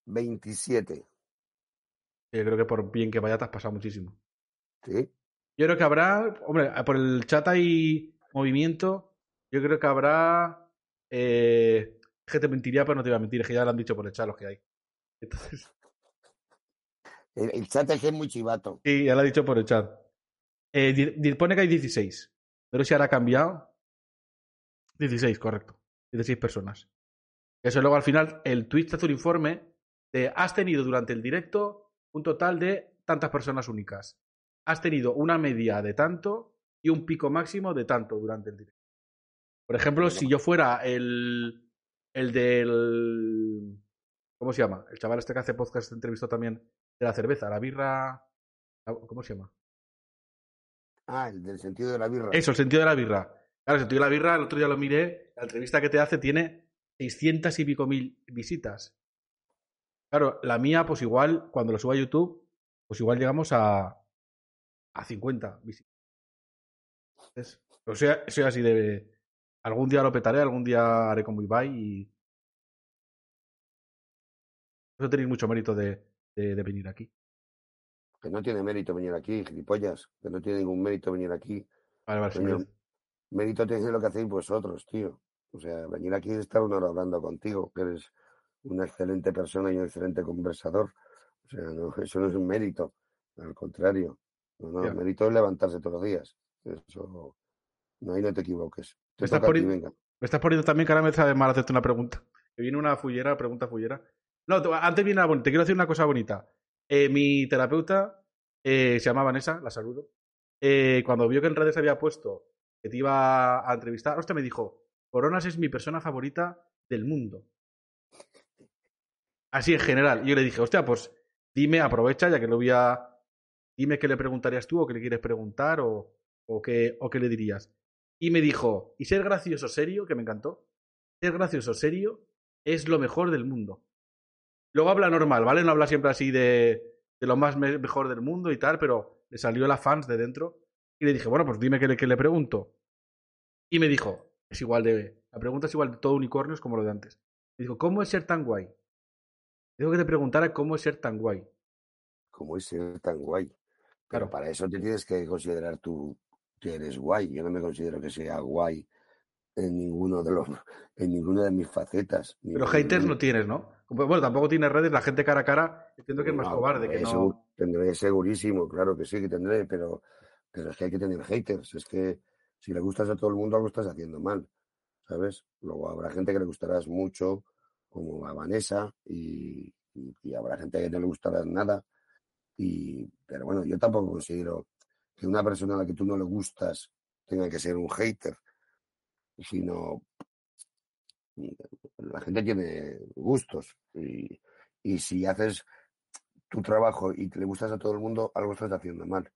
Speaker 2: 27.
Speaker 1: Yo creo que por bien que vaya te has pasado muchísimo.
Speaker 2: ¿Sí?
Speaker 1: Yo creo que habrá, hombre, por el chat hay movimiento, yo creo que habrá... Eh, es que te mentiría, pero no te iba a mentir, es que ya lo han dicho por el chat los que hay. Entonces,
Speaker 2: El, el chat es que es muy chivato.
Speaker 1: Sí, ya lo ha dicho por el chat. Eh, pone que hay 16. Pero si ahora ha cambiado. 16, correcto. 16 personas. Eso luego al final el Twitch te hace un informe de has tenido durante el directo un total de tantas personas únicas. Has tenido una media de tanto y un pico máximo de tanto durante el directo. Por ejemplo, si yo fuera el, el del... ¿Cómo se llama? El chaval este que hace podcast entrevistó también de la cerveza, la birra... ¿Cómo se llama?
Speaker 2: Ah, el del sentido de la birra.
Speaker 1: Eso, el sentido de la birra. Claro, el sentido de la birra, el otro día lo miré, la entrevista que te hace tiene 600 y pico mil visitas. Claro, la mía, pues igual, cuando lo suba a YouTube, pues igual llegamos a, a 50 visitas. Entonces, o sea, soy así de... Algún día lo petaré, algún día haré como Ibai y... Eso tenéis mucho mérito de, de- de venir aquí.
Speaker 2: Que no tiene mérito venir aquí, gilipollas. Que no tiene ningún mérito venir aquí.
Speaker 1: Vale, vale,
Speaker 2: Coño. Mérito tiene lo que hacéis vosotros, tío. O sea, venir aquí y estar una hora hablando contigo, que eres una excelente persona y un excelente conversador. O sea, no, eso no es un mérito. Al contrario. No, no, el mérito es levantarse todos los días. Eso, no, ahí no te equivoques. Te
Speaker 1: Me estás
Speaker 2: toca a ti,
Speaker 1: poni-
Speaker 2: venga.
Speaker 1: Me estás poniendo también ahora me sabe mal hacerte una pregunta. Que viene una fullera, pregunta fullera. No, te- antes viene la. Te quiero decir una cosa bonita. Eh, mi terapeuta eh, se llama Vanessa, la saludo. Eh, cuando vio que en redes había puesto que te iba a entrevistar, hostia, me dijo, Coronas es mi persona favorita del mundo. Así en general. Y yo le dije, hostia, pues dime, aprovecha, ya que lo voy a... Dime qué le preguntarías tú o qué le quieres preguntar o, qué, o qué le dirías. Y me dijo, y ser gracioso serio, que me encantó, ser gracioso serio es lo mejor del mundo. Luego habla normal, ¿vale? No habla siempre así de, de lo más me- mejor del mundo y tal, pero le salió la fans de dentro. Y le dije, bueno, pues dime qué le, qué le pregunto. Y me dijo, es igual de... La pregunta es igual de todo unicornios como lo de antes. Me dijo, ¿cómo es ser tan guay? Tengo que te preguntara cómo es ser tan guay.
Speaker 2: ¿Cómo es ser tan guay? Pero
Speaker 1: Claro.
Speaker 2: para eso te tienes que considerar tú que eres guay. Yo no me considero que sea guay en ninguno de los, en ninguna de mis facetas.
Speaker 1: Pero haters no tienes, ¿no? Bueno, tampoco tienes redes, la gente cara a cara, entiendo que es más cobarde, que
Speaker 2: tendré,
Speaker 1: no...
Speaker 2: tendré segurísimo, claro que sí que tendré, pero, pero es que hay que tener haters. Es que si le gustas a todo el mundo, algo estás haciendo mal, ¿sabes? Luego habrá gente que le gustarás mucho, como a Vanessa, y, y- y habrá gente que no le gustará nada. Y, pero bueno, yo tampoco considero que una persona a la que tú no le gustas tenga que ser un hater, sino la gente tiene gustos y, y si haces tu trabajo y le gustas a todo el mundo, algo estás haciendo mal.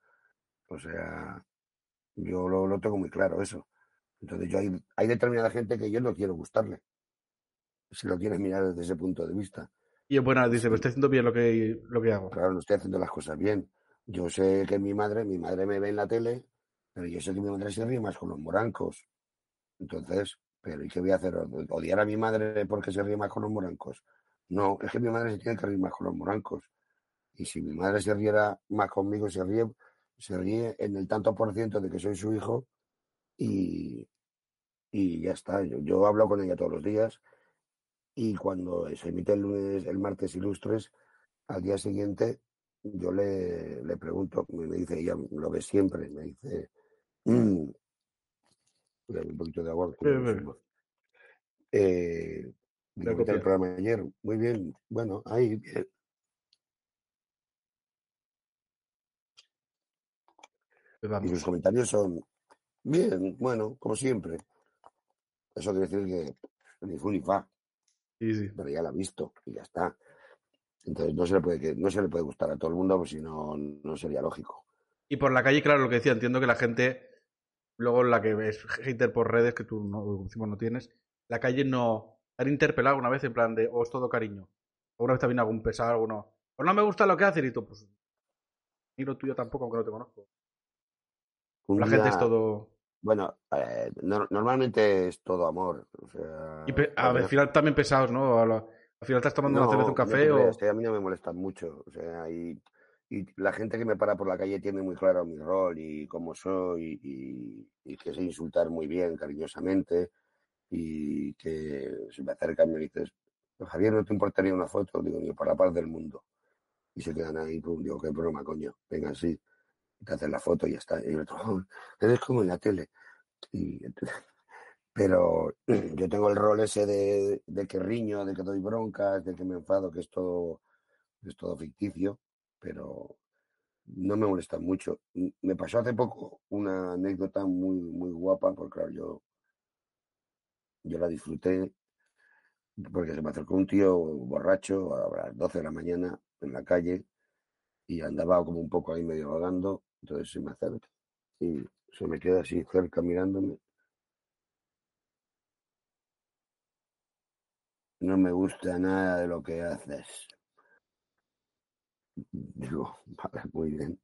Speaker 2: O sea, yo lo, lo tengo muy claro eso. Entonces yo hay, hay determinada gente que yo no quiero gustarle. Si lo quieres mirar desde ese punto de vista.
Speaker 1: Y es buena, dice, me estoy haciendo bien lo que, lo que hago.
Speaker 2: Claro, no estoy haciendo las cosas bien. Yo sé que mi madre, mi madre me ve en la tele, pero yo sé que mi madre se ríe más con los morancos. Entonces, pero ¿y qué voy a hacer? ¿Odiar a mi madre porque se ríe más con los morancos? No, es que mi madre se tiene que reír más con los morancos. Y si mi madre se riera más conmigo, se ríe, se ríe en el tanto por ciento de que soy su hijo y, y ya está. Yo, yo hablo con ella todos los días y cuando se emite el lunes, el martes ilustres, al día siguiente yo le, le pregunto, me dice, ella lo ve siempre, me dice, "Mm". Un poquito de agua. Eh, digo, ¿qué tal el programa de ayer? Muy bien, bueno, ahí, bien.
Speaker 1: Pues
Speaker 2: Y sus comentarios son, bien, bueno, como siempre. Eso quiere decir que ni fu ni fa,
Speaker 1: Sí, sí.
Speaker 2: pero ya la ha visto y ya está. Entonces no se le puede, que- no se le puede gustar a todo el mundo, pues si no, no sería lógico.
Speaker 1: Y por la calle, claro, lo que decía, entiendo que la gente, luego la que ves hater por redes, que tú no, decimos, no tienes, la calle no, han interpelado una vez en plan de, o es todo cariño. O una vez también algún pesado, alguno. Pues no me gusta lo que haces y tú, pues. Ni lo tuyo tampoco, aunque no te conozco. La gente es todo.
Speaker 2: Bueno, eh, no- normalmente es todo amor. O sea,
Speaker 1: Y pe-
Speaker 2: cuando-
Speaker 1: al final también pesados, ¿no? A Al final estás tomando una
Speaker 2: No,
Speaker 1: cerveza, un
Speaker 2: no
Speaker 1: café o.
Speaker 2: creas, eh, a mí no me molestan mucho. O sea, y, y la gente que me para por la calle tiene muy claro mi rol y cómo soy y, que sé insultar muy bien, cariñosamente y que se me acercan y me dices, Javier, ¿no te importaría una foto? Digo, ni por la paz del mundo. Y se quedan ahí, pum, digo, qué broma, coño. Venga, sí. Te hacen la foto y ya está. Y el otro, "Oh, eres como en la tele. Y pero yo tengo el rol ese de, de que riño, de que doy broncas, de que me enfado, que es todo, es todo ficticio, pero no me molesta mucho. Me pasó hace poco una anécdota muy, muy guapa, porque claro, yo, yo la disfruté, porque se me acercó un tío borracho a las 12 de la mañana en la calle y andaba como un poco ahí medio vagando, entonces se me acerca y se me queda así cerca mirándome. No me gusta nada de lo que haces. Digo, vale, muy bien.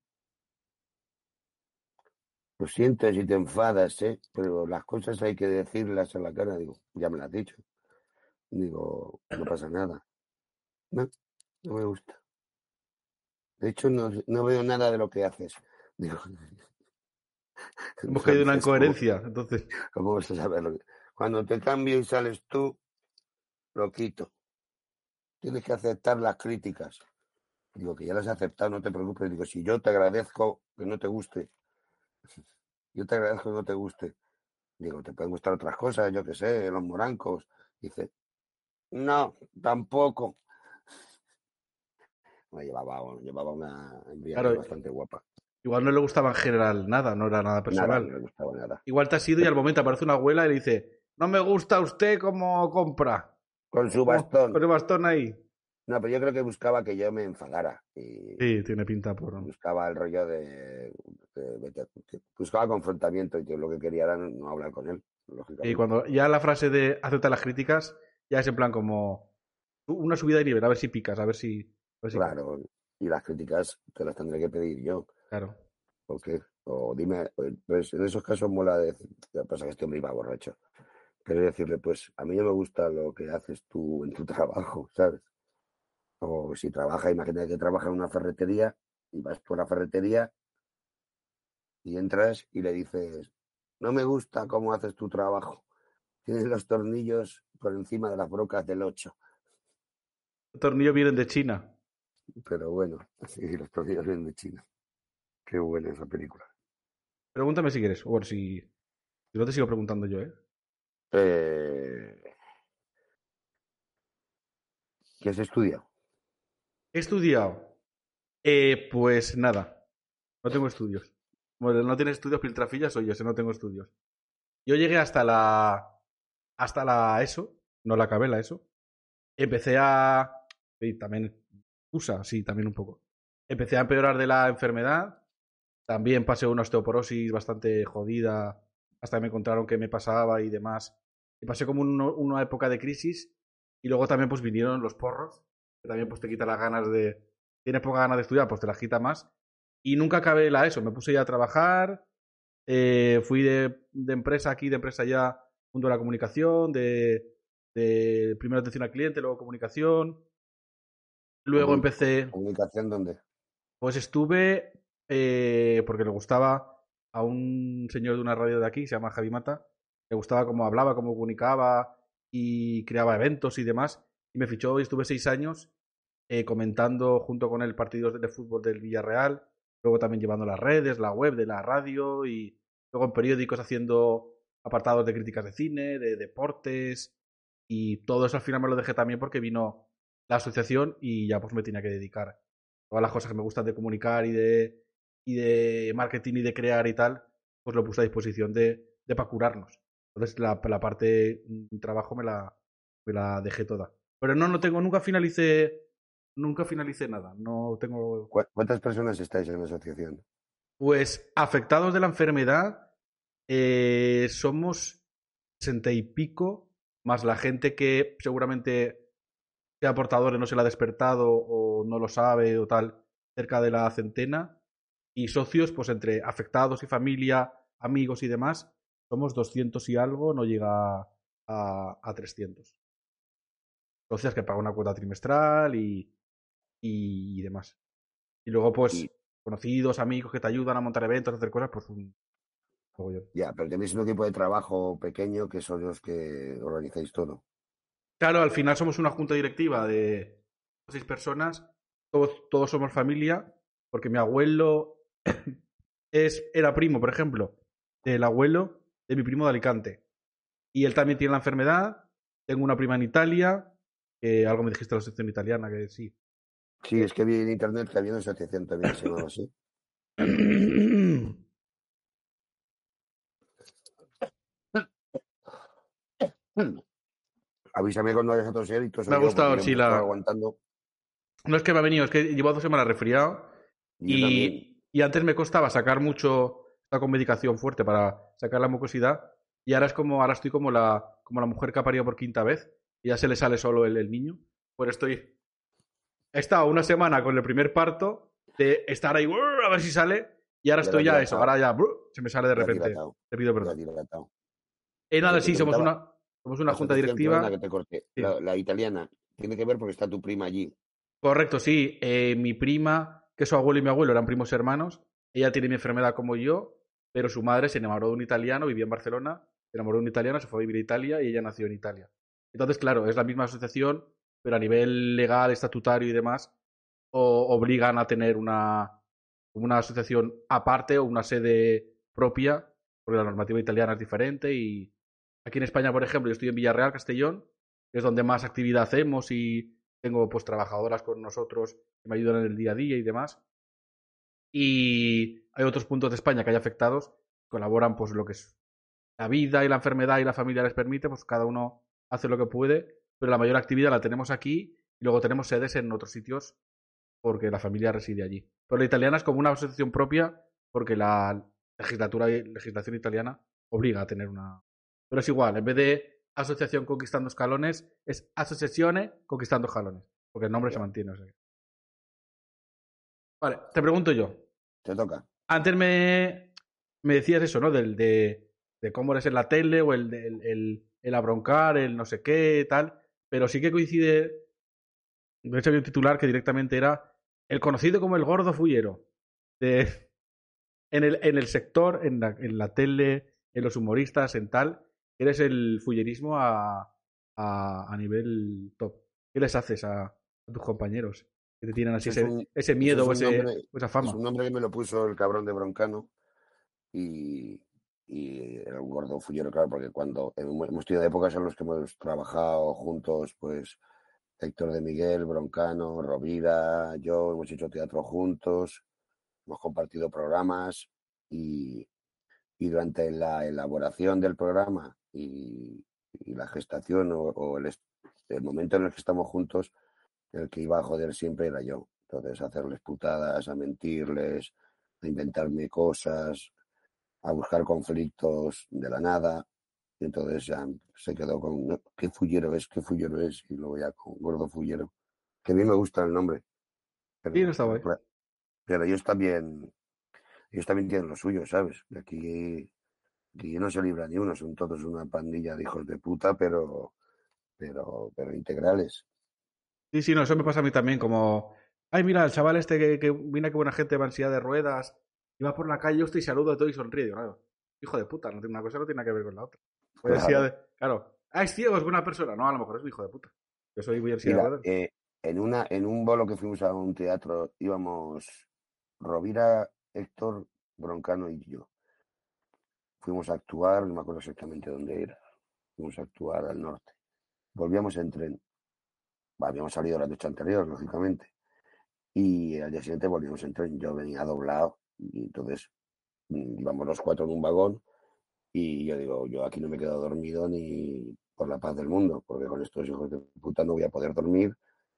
Speaker 2: Lo siento si te enfadas, ¿eh? Pero las cosas hay que decirlas a la cara. Digo, ya me las has dicho. Digo, no pasa nada. No, no me gusta. De hecho, no, no veo nada de lo que haces. Digo,
Speaker 1: Hemos caído en una
Speaker 2: entonces, ¿cómo-
Speaker 1: incoherencia. Entonces,
Speaker 2: ¿Cómo vas a saberlo? Cuando te cambio y sales tú, lo quito. Tienes que aceptar las críticas. Digo, que ya las he aceptado, no te preocupes. Digo, si yo te agradezco que no te guste, yo te agradezco que no te guste. Digo, te pueden gustar otras cosas, yo qué sé, los morancos. Dice, no, tampoco. Me llevaba, llevaba una embriaguez
Speaker 1: Claro,
Speaker 2: bastante guapa.
Speaker 1: igual no le gustaba en general nada, no era nada
Speaker 2: Nada,
Speaker 1: personal.
Speaker 2: no le gustaba nada.
Speaker 1: Igual te has ido y al momento aparece una abuela y le dice, no me gusta usted cómo compra.
Speaker 2: Con su bastón.
Speaker 1: Con el bastón ahí.
Speaker 2: No, pero yo creo que buscaba que yo me enfadara. Y,
Speaker 1: Sí, tiene pinta por...
Speaker 2: buscaba el rollo de, de- de- buscaba confrontamiento y yo lo que quería era no, hablar con él lógicamente.
Speaker 1: Y cuando ya la frase de acepta las críticas, ya es en plan como una subida de nivel, a ver si picas, a ver si... a ver si-
Speaker 2: claro y las críticas te las tendré que pedir yo
Speaker 1: Claro.
Speaker 2: ¿o qué? o dime pues en esos casos mola que pasa que este hombre iba borracho pero decirle pues a mí no me gusta lo que haces tú en tu trabajo ¿sabes? O si trabaja imagínate que trabaja en una ferretería y vas por la ferretería y entras y le dices no me gusta cómo haces tu trabajo tienes los tornillos por encima de las brocas del 8
Speaker 1: Los tornillos vienen de China.
Speaker 2: pero bueno sí los tornillos vienen de China qué buena esa película
Speaker 1: Pregúntame si quieres. O si, si no te sigo preguntando yo, ¿eh?
Speaker 2: Eh, ¿Qué has estudiado?
Speaker 1: He estudiado. Eh, pues nada. No tengo estudios. Bueno, no tienes estudios, piltrafillas soy yo, ese no tengo estudios. Yo llegué hasta la. Hasta la ESO. No la acabé la ESO. Empecé a. Sí, también. USA, sí, también un poco. Empecé a empeorar de la enfermedad. También pasé una osteoporosis bastante jodida. Hasta que me encontraron qué me pasaba y demás. Y pasé como un- una época de crisis. Y luego también pues vinieron los porros. Que también pues te quita las ganas de. Tienes poca ganas de estudiar, pues te las quita más. Y nunca acabé la ESO. Me puse ya a trabajar. eh, fui de, de empresa aquí, de empresa allá, mundo de la comunicación, de, de primero atención al cliente, luego comunicación. Luego empecé,
Speaker 2: ¿Comunicación dónde?
Speaker 1: pues estuve, eh, porque le gustaba a un señor de una radio de aquí, se llama Javi Mata, le gustaba cómo hablaba, cómo comunicaba y creaba eventos y demás. Y me fichó y estuve seis años eh, comentando junto con él partidos de fútbol del Villarreal, luego también llevando las redes, la web de la radio y luego en periódicos haciendo apartados de críticas de cine, de deportes y todo eso al final me lo dejé también porque vino la asociación y ya pues me tenía que dedicar todas las cosas que me gustan de comunicar y de, y de marketing y de crear y tal, pues lo puse a disposición de, de para curarnos. Entonces la, parte mm, trabajo me la, me la dejé toda. Pero no, no tengo, nunca finalicé, nunca finalicé nada. No tengo
Speaker 2: ¿Cu- ¿Cuántas personas estáis en la asociación?
Speaker 1: pues afectados de la enfermedad eh, somos sesenta y pico más la gente que seguramente sea portador y no se la ha despertado o no lo sabe o tal, cerca de la centena, y socios, pues entre afectados y familia, amigos y demás, somos 200 y algo, no llega a, a 300. Socias que pagan una cuota trimestral y, y, demás. Y luego, pues, conocidos, amigos que te ayudan a montar eventos, a hacer cosas, pues un
Speaker 2: Ya, pero tenéis un equipo de trabajo pequeño que son los que organizáis todo.
Speaker 1: Claro, al final somos una junta directiva de seis personas, todos, todos somos familia, porque mi abuelo es, era primo, por ejemplo, del abuelo de mi primo de Alicante. Y él también tiene la enfermedad. Tengo una prima en Italia, que algo me dijiste de la asociación italiana, que sí.
Speaker 2: Sí, es que vi en internet que había una asociación también se así. Avísame cuando vayas a toser y todo
Speaker 1: Me ha gustado, sí, la...
Speaker 2: aguantando.
Speaker 1: No es que me ha venido, es que llevo dos semanas resfriado y, y, antes me costaba sacar mucho, con medicación fuerte para sacar la mucosidad y ahora es como, ahora estoy como la, como la mujer que ha parido por quinta vez y ya se le sale solo el, el niño. Pues estoy, he estado una semana con el primer parto de estar ahí, a ver si sale y ahora estoy ya eso, ahora ya se me sale de repente. Te pido perdón. Eh, nada, sí, somos una, somos una junta directiva.
Speaker 2: La, italiana tiene que ver porque está tu prima allí.
Speaker 1: Correcto, sí. Eh, mi prima, que su abuelo y mi abuelo eran primos hermanos, ella tiene mi enfermedad como yo, pero su madre se enamoró de un italiano, vivía en Barcelona, se enamoró de un italiano, se fue a vivir a Italia y ella nació en Italia. Entonces, claro, es la misma asociación, pero a nivel legal, estatutario y demás, obligan a tener una, una asociación aparte o una sede propia, porque la normativa italiana es diferente y aquí en España, por ejemplo, yo estoy en Villarreal, Castellón, que es donde más actividad hacemos y tengo pues trabajadoras con nosotros que me ayudan en el día a día y demás. Y hay otros puntos de España que hay afectados, colaboran pues lo que es la vida y la enfermedad y la familia les permite, pues cada uno hace lo que puede, pero la mayor actividad la tenemos aquí y luego tenemos sedes en otros sitios porque la familia reside allí. Pero la italiana es como una asociación propia porque la legislatura, legislación italiana obliga a tener una... Pero es igual, en vez de asociación conquistando escalones, es asociaciones conquistando escalones, porque el nombre se mantiene. Vale, te pregunto yo.
Speaker 2: Te toca.
Speaker 1: Antes me, me decías eso, ¿no? Del, de, de cómo eres en la tele o el, el, el, el abroncar, el no sé qué, tal. Pero sí que coincide. De hecho, había un titular que directamente era el conocido como el gordo fullero. De, en, el, en el sector, en la, en la tele, en los humoristas, en tal, eres el fullerismo a, a, a nivel top. ¿Qué les haces a, a tus compañeros? Que te tienen así ese, un, ese, miedo o, ese, nombre, esa fama.
Speaker 2: Es un nombre que me lo puso el cabrón de Broncano y, y era un gordo fullero, claro, porque cuando hemos tenido épocas en las que hemos trabajado juntos, pues Héctor de Miguel, Broncano, Rovira, yo hemos hecho teatro juntos, hemos compartido programas y, y durante la elaboración del programa y, la gestación o, o el, el, momento en el que estamos juntos, el que iba a joder siempre era yo. Entonces, hacerles putadas, a mentirles, a inventarme cosas, a buscar conflictos de la nada. Y entonces ya se quedó con qué fullero es, qué fullero es, y luego ya con gordo fullero. Que a mí me gusta el nombre.
Speaker 1: Pero, sí, no está
Speaker 2: pero, pero ellos también, ellos también tienen lo suyo, ¿sabes? Aquí, aquí no se libra ni uno, son todos una pandilla de hijos de puta, pero, pero, pero integrales.
Speaker 1: Sí, sí, no, eso me pasa a mí también, como, ay, mira, el chaval este que, que mira qué buena gente va en silla de ruedas, y va por la calle, yo estoy saludo a todo y sonríe, claro, hijo de puta, no tiene una cosa no tiene nada que ver con la otra. Pues claro. De, claro, ah, es ciego, es buena persona, no, a lo mejor es un hijo de puta. Yo soy muy de ruedas.
Speaker 2: Eh, en, una, en un bolo que fuimos a un teatro, íbamos Rovira, Héctor, Broncano y yo. Fuimos a actuar, no me acuerdo exactamente dónde era. Fuimos a actuar al norte. Volvíamos en tren. Habíamos salido la noche anterior, lógicamente. Y al día siguiente volvíamos en tren. Yo venía doblado y entonces íbamos los cuatro en un vagón y yo digo, yo aquí no me quedo dormido ni por la paz del mundo, porque con estos hijos de puta no voy a poder dormir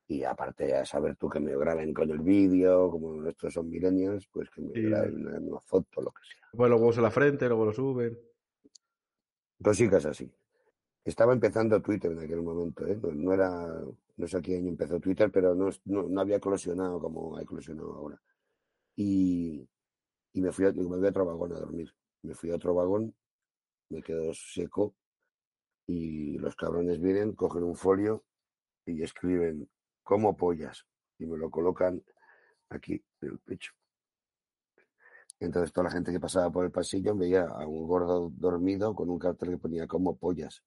Speaker 2: y aparte a saber tú que me graben con el vídeo, como estos son millennials, pues que me sí. graben una, una, foto, lo que sea.
Speaker 1: Pues luego en la frente, luego lo suben.
Speaker 2: Cositas así. Estaba empezando Twitter en aquel momento, ¿eh? no, no era, no sé a qué año empezó Twitter, pero no, no, no había eclosionado como ha eclosionado ahora. Y, y me fui a, otro vagón a dormir. Me fui a otro vagón, me quedo seco y los cabrones vienen, cogen un folio y escriben como pollas y me lo colocan aquí en el pecho. Entonces toda la gente que pasaba por el pasillo veía a un gordo dormido con un cartel que ponía como pollas.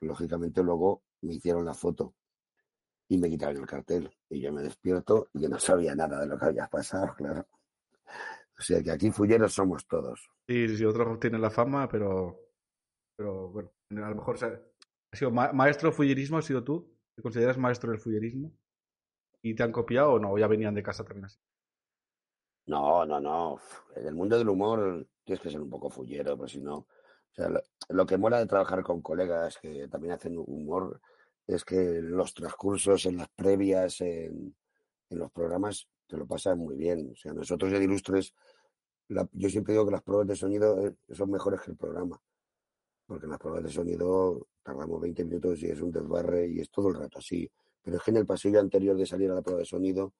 Speaker 2: Lógicamente luego me hicieron la foto y me quitaron el cartel. Y yo me despierto y no sabía nada de lo que había pasado, claro. O sea que aquí fulleros somos todos.
Speaker 1: Sí, sí, sí, otros tienen la fama, pero, pero bueno, a lo mejor se ha, ha sido ma- maestro fullerismo, has sido tú, ¿te consideras maestro del fullerismo? ¿Y te han copiado o no? ¿O ya venían de casa también así?
Speaker 2: No, no, no. En el mundo del humor tienes que ser un poco fullero, pero si no. O sea, lo, lo que mola de trabajar con colegas que también hacen humor es que los transcursos, en las previas, en, en los programas, te lo pasan muy bien. O sea, nosotros en Ilustres, la- yo siempre digo que las pruebas de sonido eh, son mejores que el programa. Porque en las pruebas de sonido tardamos 20 minutos y es un desbarre y es todo el rato así. Pero es que en el pasillo anterior de salir a la prueba de sonido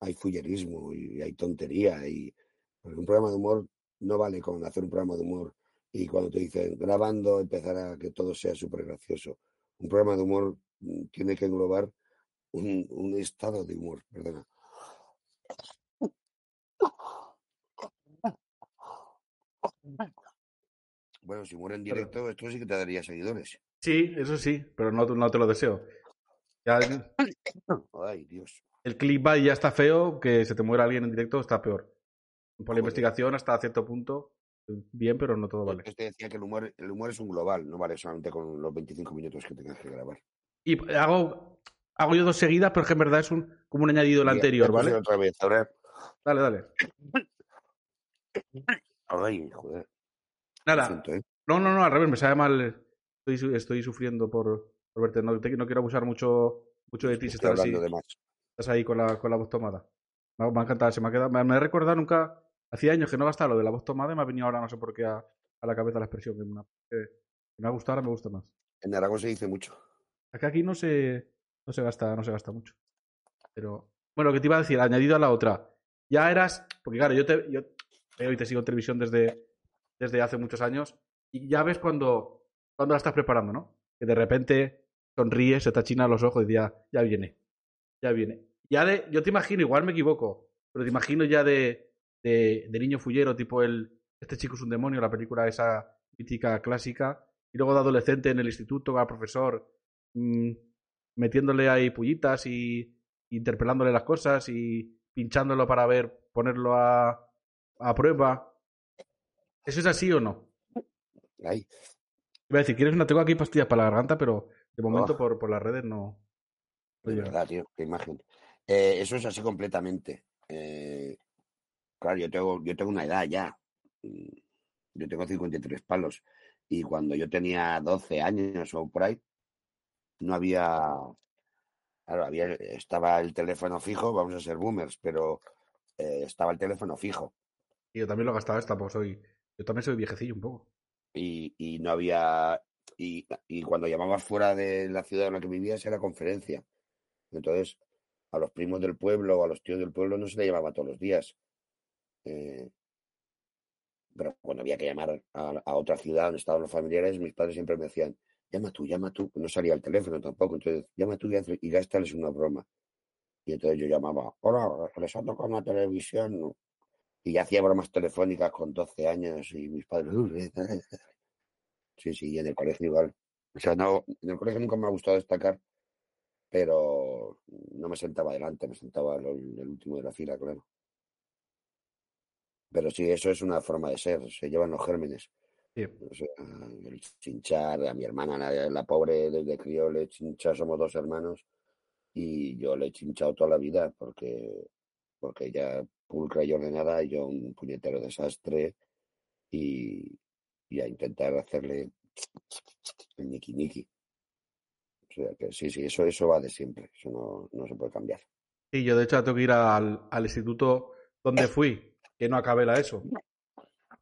Speaker 2: hay fullerismo y hay tontería. Y porque un programa de humor no vale con hacer un programa de humor y cuando te dicen grabando empezar a que todo sea súper gracioso. Un programa de humor mm, tiene que englobar un, un estado de humor, perdona. Bueno, si muere en
Speaker 1: Pero-
Speaker 2: directo, esto sí que te daría seguidores.
Speaker 1: Sí, eso sí, pero no, no te lo deseo. Ya
Speaker 2: Ay, Dios.
Speaker 1: el clickbait ya está feo, que se te muera alguien en directo está peor. Por la investigación hasta cierto punto, bien, pero no todo vale.
Speaker 2: Entonces te decía que el humor, el humor es un global, no vale solamente con los 25 minutos que tengas que grabar.
Speaker 1: Y hago, hago yo dos seguidas, pero es que en verdad es un, como un añadido el
Speaker 2: Mira,
Speaker 1: anterior,
Speaker 2: a
Speaker 1: ¿vale?
Speaker 2: Otra vez, ahora.
Speaker 1: Dale, dale.
Speaker 2: Ay, joder.
Speaker 1: Nada,
Speaker 2: siento, ¿eh?
Speaker 1: no, no, no, al revés, me sabe mal. Estoy, su- estoy sufriendo por, por verte. No, te- no quiero abusar mucho, mucho de ti si
Speaker 2: Estoy
Speaker 1: estás así,
Speaker 2: de más.
Speaker 1: estás ahí con la, con la voz tomada. Me ha, me ha encantado, se me ha quedado. Me, me he recordado nunca. Hacía años que no gastaba lo de la voz tomada y me ha venido ahora, no sé por qué, a, a la cabeza la expresión. Que me, que me ha gustado, ahora me gusta más.
Speaker 2: En Aragón se dice mucho.
Speaker 1: Acá aquí no se, no se gasta, no se gasta mucho. Pero, bueno, lo que te iba a decir, añadido a la otra. Ya eras, porque claro, yo te, yo veo y te sigo en televisión desde, desde hace muchos años, y ya ves cuando, cuando la estás preparando, ¿no? Que de repente sonríes, se te achinan los ojos y ya, ya viene, ya viene. Ya de, yo te imagino, igual me equivoco, pero te imagino ya de, de, de niño fullero, tipo el, este chico es un demonio, la película esa mítica clásica, y luego de adolescente en el instituto, al profesor, mm, metiéndole ahí pullitas y interpelándole las cosas y pinchándolo para ver, ponerlo a, a prueba. ¿Eso es así o no?
Speaker 2: Ay,
Speaker 1: Iba a decir, ¿quieres una? Tengo aquí pastillas para la garganta, pero de momento
Speaker 2: Oh.
Speaker 1: por, por las redes no. no
Speaker 2: de verdad, tío, qué imagen. Eh, eso es así completamente. Eh, claro, yo tengo, yo tengo una edad ya. Mm, Yo tengo 53 palos. Y cuando yo tenía 12 años o por ahí, no había. Claro, había, estaba el teléfono fijo, vamos a ser boomers, pero eh, estaba el teléfono fijo.
Speaker 1: Y yo también lo gastaba, tampoco soy. Yo también soy viejecillo un poco.
Speaker 2: y, y no había y, y cuando llamabas fuera de la ciudad en la que vivías era conferencia entonces a los primos del pueblo o a los tíos del pueblo no se le llamaba todos los días Eh, pero cuando había que llamar a, a otra ciudad donde estaban los familiares mis padres siempre me decían llama tú llama tú no salía el teléfono tampoco entonces llama tú y, gástales una broma y entonces yo llamaba hola les ha tocado una televisión ¿no?". y hacía bromas telefónicas con 12 años y mis padres Sí, sí, y en el colegio igual. O sea, no, en el colegio nunca me ha gustado destacar, pero no me sentaba adelante, me sentaba el, el último de la fila, claro. Pero sí, eso es una forma de ser, se llevan los gérmenes.
Speaker 1: Sí.
Speaker 2: O sea, el chinchar, a mi hermana, la, la pobre desde crío le chincha, somos dos hermanos, y yo le he chinchado toda la vida porque, porque ella pulcra y ordenada, y yo un puñetero desastre, y, y a intentar hacerle el niki niki. O sea que sí, sí, eso, eso va de siempre, eso no, no se puede cambiar.
Speaker 1: Sí, yo de hecho tengo que ir al, al instituto donde fui, que no acabé la ESO,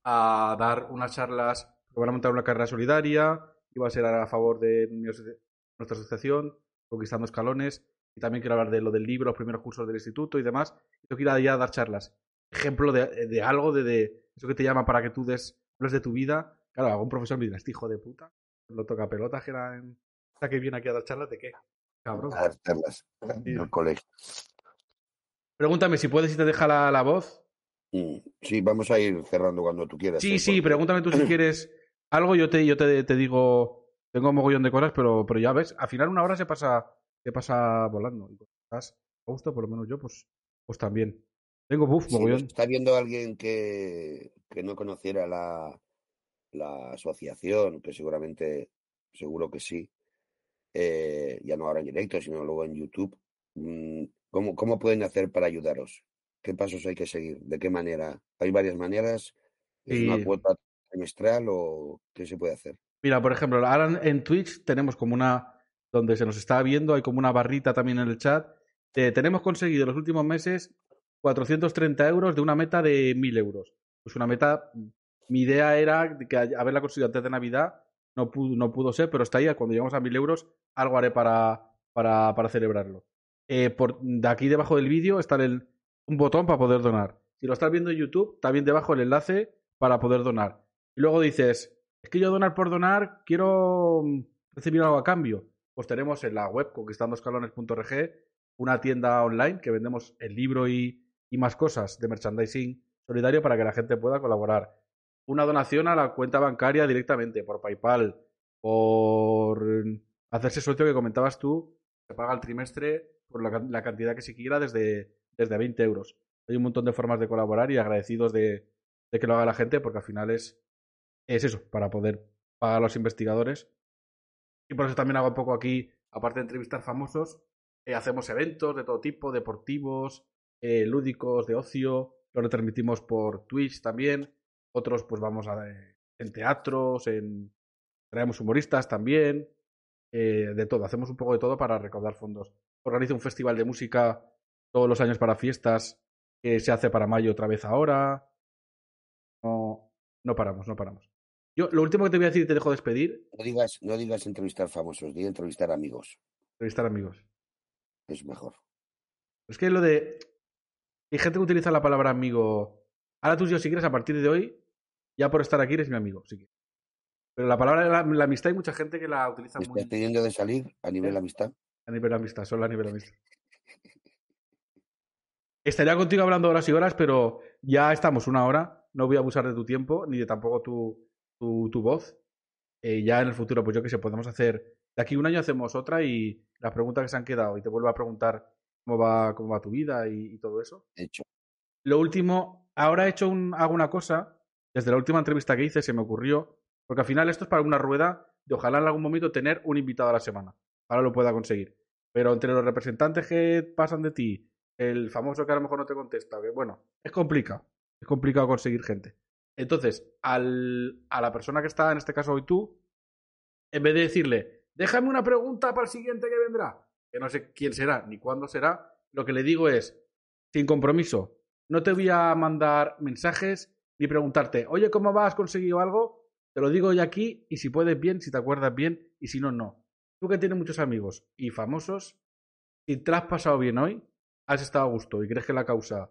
Speaker 1: a dar unas charlas, que van a montar una carrera solidaria iba a ser a favor de nuestra asociación, Conquistando Escalones, y también quiero hablar de lo del libro, los primeros cursos del instituto y demás. Yo quiero ir a dar charlas. Ejemplo de, algo, de, eso que te llama para que tú des, hables de tu vida. Claro, algún profesor me dirá, este hijo de puta, no toca pelota, que era en... que viene aquí a dar charlas, ¿de qué? Cabrón.
Speaker 2: A dar charlas en el colegio.
Speaker 1: Pregúntame si puedes y te deja la, voz.
Speaker 2: Sí, vamos a ir cerrando cuando tú quieras.
Speaker 1: Sí, ¿eh? sí, pregúntame tú si quieres algo, yo te, yo te, te digo, tengo un mogollón de cosas, pero, pero ya ves, al final una hora se pasa, se pasa volando. Y estás a gusto, por lo menos yo, pues, pues también. Tengo buff, mogollón.
Speaker 2: está viendo alguien que, que no conociera la, la asociación, que seguramente, seguro que sí, eh, ya no ahora en directo, sino luego en YouTube, mm, ¿cómo, ¿cómo pueden hacer para ayudaros? ¿Qué pasos hay que seguir? ¿De qué manera? ¿Hay varias maneras? ¿Es una cuota trimestral o qué se puede hacer?
Speaker 1: Mira, por ejemplo, ahora en Twitch tenemos como una, donde se nos está viendo, hay como una barrita también en el chat. tenemos conseguido en los últimos meses 430 euros de una meta de 1000 euros. Pues una meta, mi idea era que haberla conseguido antes de Navidad, no pudo, no pudo ser, pero está ahí, cuando llegamos a 1000 euros, algo haré para, para, para celebrarlo. Eh, por, de aquí debajo del vídeo está el, un botón para poder donar. Si lo estás viendo en YouTube, también debajo el enlace para poder donar. Y luego dices, es que yo donar por donar quiero mm, recibir algo a cambio. Pues tenemos en la web conquistandoscalones.org una tienda online que vendemos el libro y, y más cosas de merchandising solidario para que la gente pueda colaborar. Una donación a la cuenta bancaria directamente, por PayPal, por mm, hacerse socio que comentabas tú, se paga el trimestre por la, cantidad que se quiera desde, desde 20 euros. Hay un montón de formas de colaborar y agradecidos de, que lo haga la gente porque al final es, es eso, para poder pagar a los investigadores. Y por eso también hago un poco aquí, aparte de entrevistar famosos, eh, hacemos eventos de todo tipo, deportivos, eh, lúdicos, de ocio, lo retransmitimos por Twitch también. Otros, pues vamos a, eh, en teatros, en traemos humoristas también, de todo. Hacemos un poco de todo para recaudar fondos. Organizo un festival de música todos los años para fiestas que se hace para mayo otra vez ahora. No, no paramos, no paramos. Yo, lo último que te voy a decir y te dejo despedir.
Speaker 2: No digas, no digas entrevistar famosos, diga entrevistar amigos.
Speaker 1: Entrevistar amigos.
Speaker 2: Es mejor.
Speaker 1: Es que lo de. Hay gente que utiliza la palabra amigo. Ahora tú, yo, si quieres, a partir de hoy, ya por estar aquí eres mi amigo, si quieres. Pero la palabra la, la amistad hay mucha gente que la utiliza
Speaker 2: ¿Me muy. ¿Estás pidiendo de salir a nivel de amistad?
Speaker 1: A nivel de amistad, solo a nivel de amistad. Estaría contigo hablando horas y horas, pero ya estamos una hora. No voy a abusar de tu tiempo, ni de tampoco tu, tu, voz. Eh, ya en el futuro, pues yo que sé, podemos hacer. De aquí un año hacemos otra y las preguntas que se han quedado y te vuelvo a preguntar cómo va, cómo va tu vida y, todo eso.
Speaker 2: Hecho.
Speaker 1: Lo último, ahora he hecho un, hago una cosa. Desde la última entrevista que hice se me ocurrió, porque al final esto es para una rueda de ojalá en algún momento tener un invitado a la semana. Ahora lo pueda conseguir. Pero entre los representantes que pasan de ti, el famoso que a lo mejor no te contesta, que bueno, es complicado. Es complicado conseguir gente. Entonces, al, a la persona que está, en este caso hoy tú, en vez de decirle, déjame una pregunta para el siguiente que vendrá, que no sé quién será ni cuándo será, lo que le digo es, sin compromiso, no te voy a mandar mensajes ni preguntarte, oye, ¿cómo vas? ¿Has conseguido algo? Te lo digo ya aquí y si puedes bien, si te acuerdas bien y si no, no. Tú que tienes muchos amigos y famosos, si te has pasado bien hoy, has estado a gusto y crees que la causa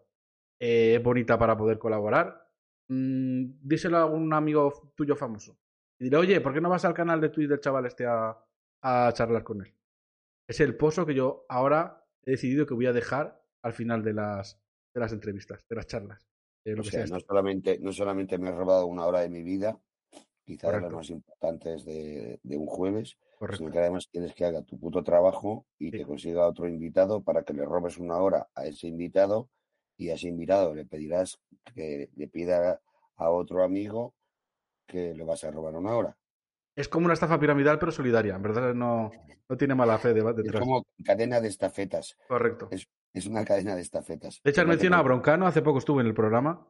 Speaker 1: eh, es bonita para poder colaborar, mmm, díselo a algún amigo tuyo famoso. Y dile, oye, ¿por qué no vas al canal de Twitch del chaval este a, a charlar con él? Es el pozo que yo ahora he decidido que voy a dejar al final de las, de las entrevistas, de las charlas.
Speaker 2: lo que sea, no, solamente, no solamente me he robado una hora de mi vida, quizás de las más importantes de, de un jueves, sino que además tienes que haga tu puto trabajo y que consiga otro invitado para que le robes una hora a ese invitado y a ese invitado le pedirás que le pida a otro amigo que le vas a robar una hora.
Speaker 1: Es como una estafa piramidal, pero solidaria. En verdad no, no tiene mala fe detrás.
Speaker 2: Es como cadena de estafetas.
Speaker 1: Correcto.
Speaker 2: Es, una cadena de estafetas.
Speaker 1: De hecho, mención a Broncano. Hace poco estuve en el programa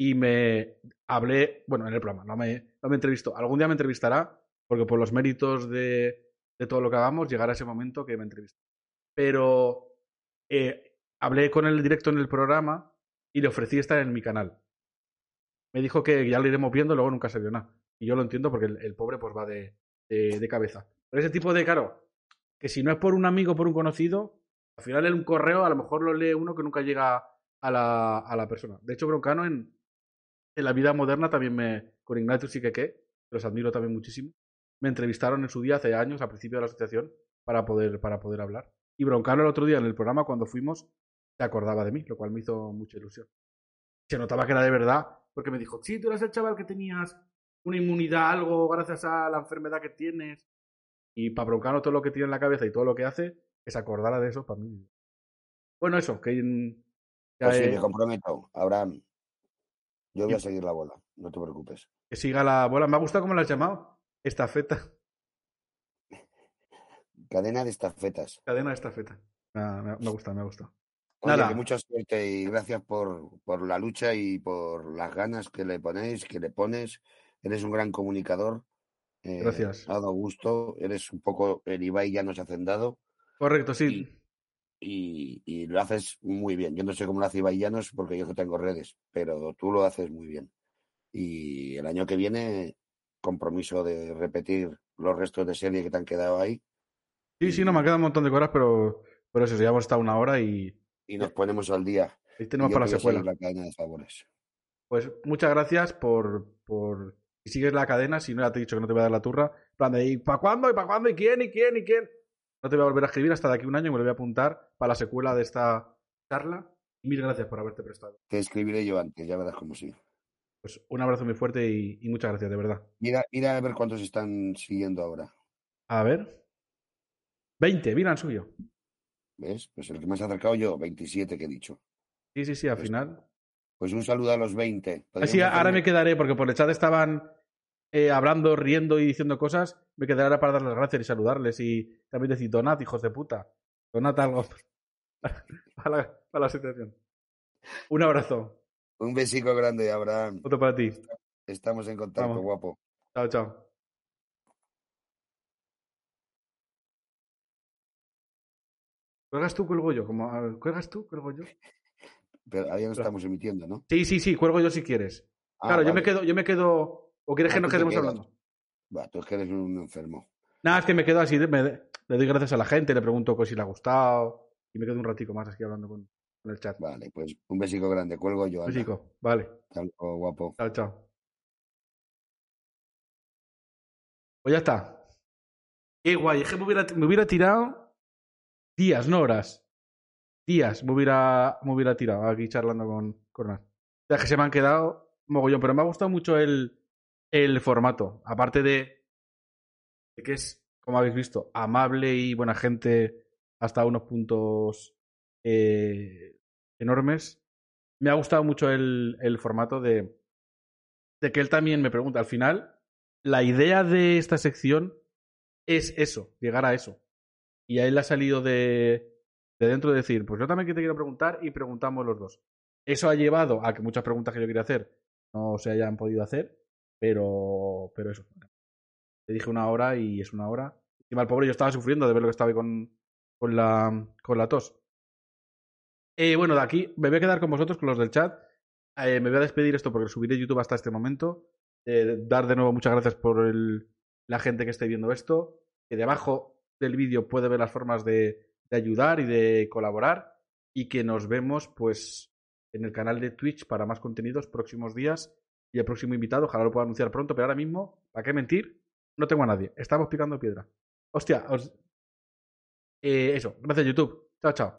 Speaker 1: y me hablé, bueno, en el programa, no me, no me entrevistó. Algún día me entrevistará, porque por los méritos de, de todo lo que hagamos, llegará ese momento que me entrevista. Pero eh, hablé con él directo en el programa y le ofrecí estar en mi canal. Me dijo que ya lo iremos viendo, luego nunca se vio nada. Y yo lo entiendo porque el, pobre pues va de, de, de cabeza. Pero ese tipo de, claro, que si no es por un amigo, por un conocido, al final en un correo a lo mejor lo lee uno que nunca llega a la, a la persona. De hecho, Broncano en, en la vida moderna también me, con Ignatius y que los admiro también muchísimo, me entrevistaron en su día hace años, al principio de la asociación, para poder, para poder hablar. Y Broncano el otro día en el programa, cuando fuimos, se acordaba de mí, lo cual me hizo mucha ilusión. Se notaba que era de verdad, porque me dijo, sí, tú eres el chaval que tenías una inmunidad, algo gracias a la enfermedad que tienes. Y para Broncano todo lo que tiene en la cabeza y todo lo que hace, que se acordara de eso para mí. Bueno, eso, que...
Speaker 2: Ya pues sí, me comprometo, Abraham. Yo voy a seguir la bola, no te preocupes.
Speaker 1: Que siga la bola. Me ha gustado cómo la has llamado. Estafeta.
Speaker 2: Cadena de estafetas.
Speaker 1: Cadena de estafeta. Ah, me, me, gusta, me gusta.
Speaker 2: Oye, Nada. Que mucha suerte y gracias por, por la lucha y por las ganas que le ponéis, que le pones. Eres un gran comunicador.
Speaker 1: Eh, gracias.
Speaker 2: Ha dado gusto. Eres un poco el Ibai ya nos ha hacendado.
Speaker 1: Correcto, sí.
Speaker 2: Y, y, y, lo haces muy bien. Yo no sé cómo lo hace Ibai Llanos porque yo que tengo redes, pero tú lo haces muy bien. Y el año que viene, compromiso de repetir los restos de serie que te han quedado ahí.
Speaker 1: Sí, sí, no, me ha quedado un montón de cosas, pero, pero eso, ya hemos estado una hora y.
Speaker 2: Y nos ponemos al día.
Speaker 1: Y tenemos para la secuela.
Speaker 2: La cadena de favores.
Speaker 1: Pues muchas gracias por, por. Si sigues la cadena, si no ya te he dicho que no te voy a dar la turra. plan de, ¿y para cuándo? ¿Y para cuándo? ¿Y quién? ¿Y quién? ¿Y quién? No te voy a volver a escribir hasta de aquí un año y me lo voy a apuntar para la secuela de esta charla. Mil gracias por haberte prestado.
Speaker 2: Te escribiré yo antes, ya verás cómo sí.
Speaker 1: Pues un abrazo muy fuerte y, y, muchas gracias, de verdad.
Speaker 2: Mira, mira a ver cuántos están siguiendo ahora.
Speaker 1: A ver. 20, mira, han subido.
Speaker 2: ¿Ves? Pues el que más ha acercado yo, 27 que he dicho.
Speaker 1: Sí, sí, sí, al
Speaker 2: pues,
Speaker 1: final.
Speaker 2: Pues un saludo a los 20.
Speaker 1: Así, ahora me quedaré, porque por el chat estaban eh, hablando, riendo y diciendo cosas. Me quedaré ahora para darles las gracias y saludarles. Y también decir, donad, hijos de puta. Donad algo para la, para la situación. Un abrazo.
Speaker 2: Un besico grande, Abraham.
Speaker 1: Otro para ti.
Speaker 2: Estamos en contacto,
Speaker 1: Vamos.
Speaker 2: guapo.
Speaker 1: Chao, chao. ¿Cuelgas tú, cuelgo yo? Como, ¿Cuelgas tú, cuelgo yo?
Speaker 2: Pero ahí no estamos emitiendo, ¿no?
Speaker 1: Sí, sí, sí, cuelgo yo si quieres.
Speaker 2: Ah,
Speaker 1: claro, yo me quedo, yo me quedo. ¿O quieres
Speaker 2: Ah,
Speaker 1: que nos
Speaker 2: tú te
Speaker 1: quedemos hablando?
Speaker 2: Va, tú es que eres un enfermo.
Speaker 1: Nada, es que me quedo así, me- le doy gracias a la gente, le pregunto pues, si le ha gustado y me quedo un ratico más aquí hablando con, con el chat.
Speaker 2: Vale, pues un besico grande. Cuelgo yo. anda.
Speaker 1: Besico, vale.
Speaker 2: Hasta luego, guapo.
Speaker 1: Chao, chao. Pues ya está. Qué guay, es que me hubiera, me hubiera tirado días, no horas. Días me hubiera, me hubiera tirado aquí charlando con, Nas. O sea, que se me han quedado mogollón, pero me ha gustado mucho el, el formato. Aparte de, que es, como habéis visto, amable y buena gente hasta unos puntos eh, enormes. Me ha gustado mucho el, el formato de, de que él también me pregunta. Al final, la idea de esta sección es eso, llegar a eso. Y a él le ha salido de, de dentro de decir, pues yo también que te quiero preguntar y preguntamos los dos. Eso ha llevado a que muchas preguntas que yo quería hacer no se hayan podido hacer, pero, pero eso. Te dije una hora y es una hora. Y mal pobre, yo estaba sufriendo de ver lo que estaba con, con, la, con la tos. Eh, bueno, de aquí me voy a quedar con vosotros, con los del chat. Eh, me voy a despedir esto porque subiré YouTube hasta este momento. Eh, dar de nuevo muchas gracias por el, la gente que esté viendo esto. Que debajo del vídeo puede ver las formas de, de ayudar y de colaborar. Y que nos vemos, pues, en el canal de Twitch para más contenidos próximos días. Y el próximo invitado, ojalá lo pueda anunciar pronto, pero ahora mismo, ¿para qué mentir? No tengo a nadie. Estamos picando piedra. Hostia, os... Eh, eso. Gracias, YouTube. Chao, chao.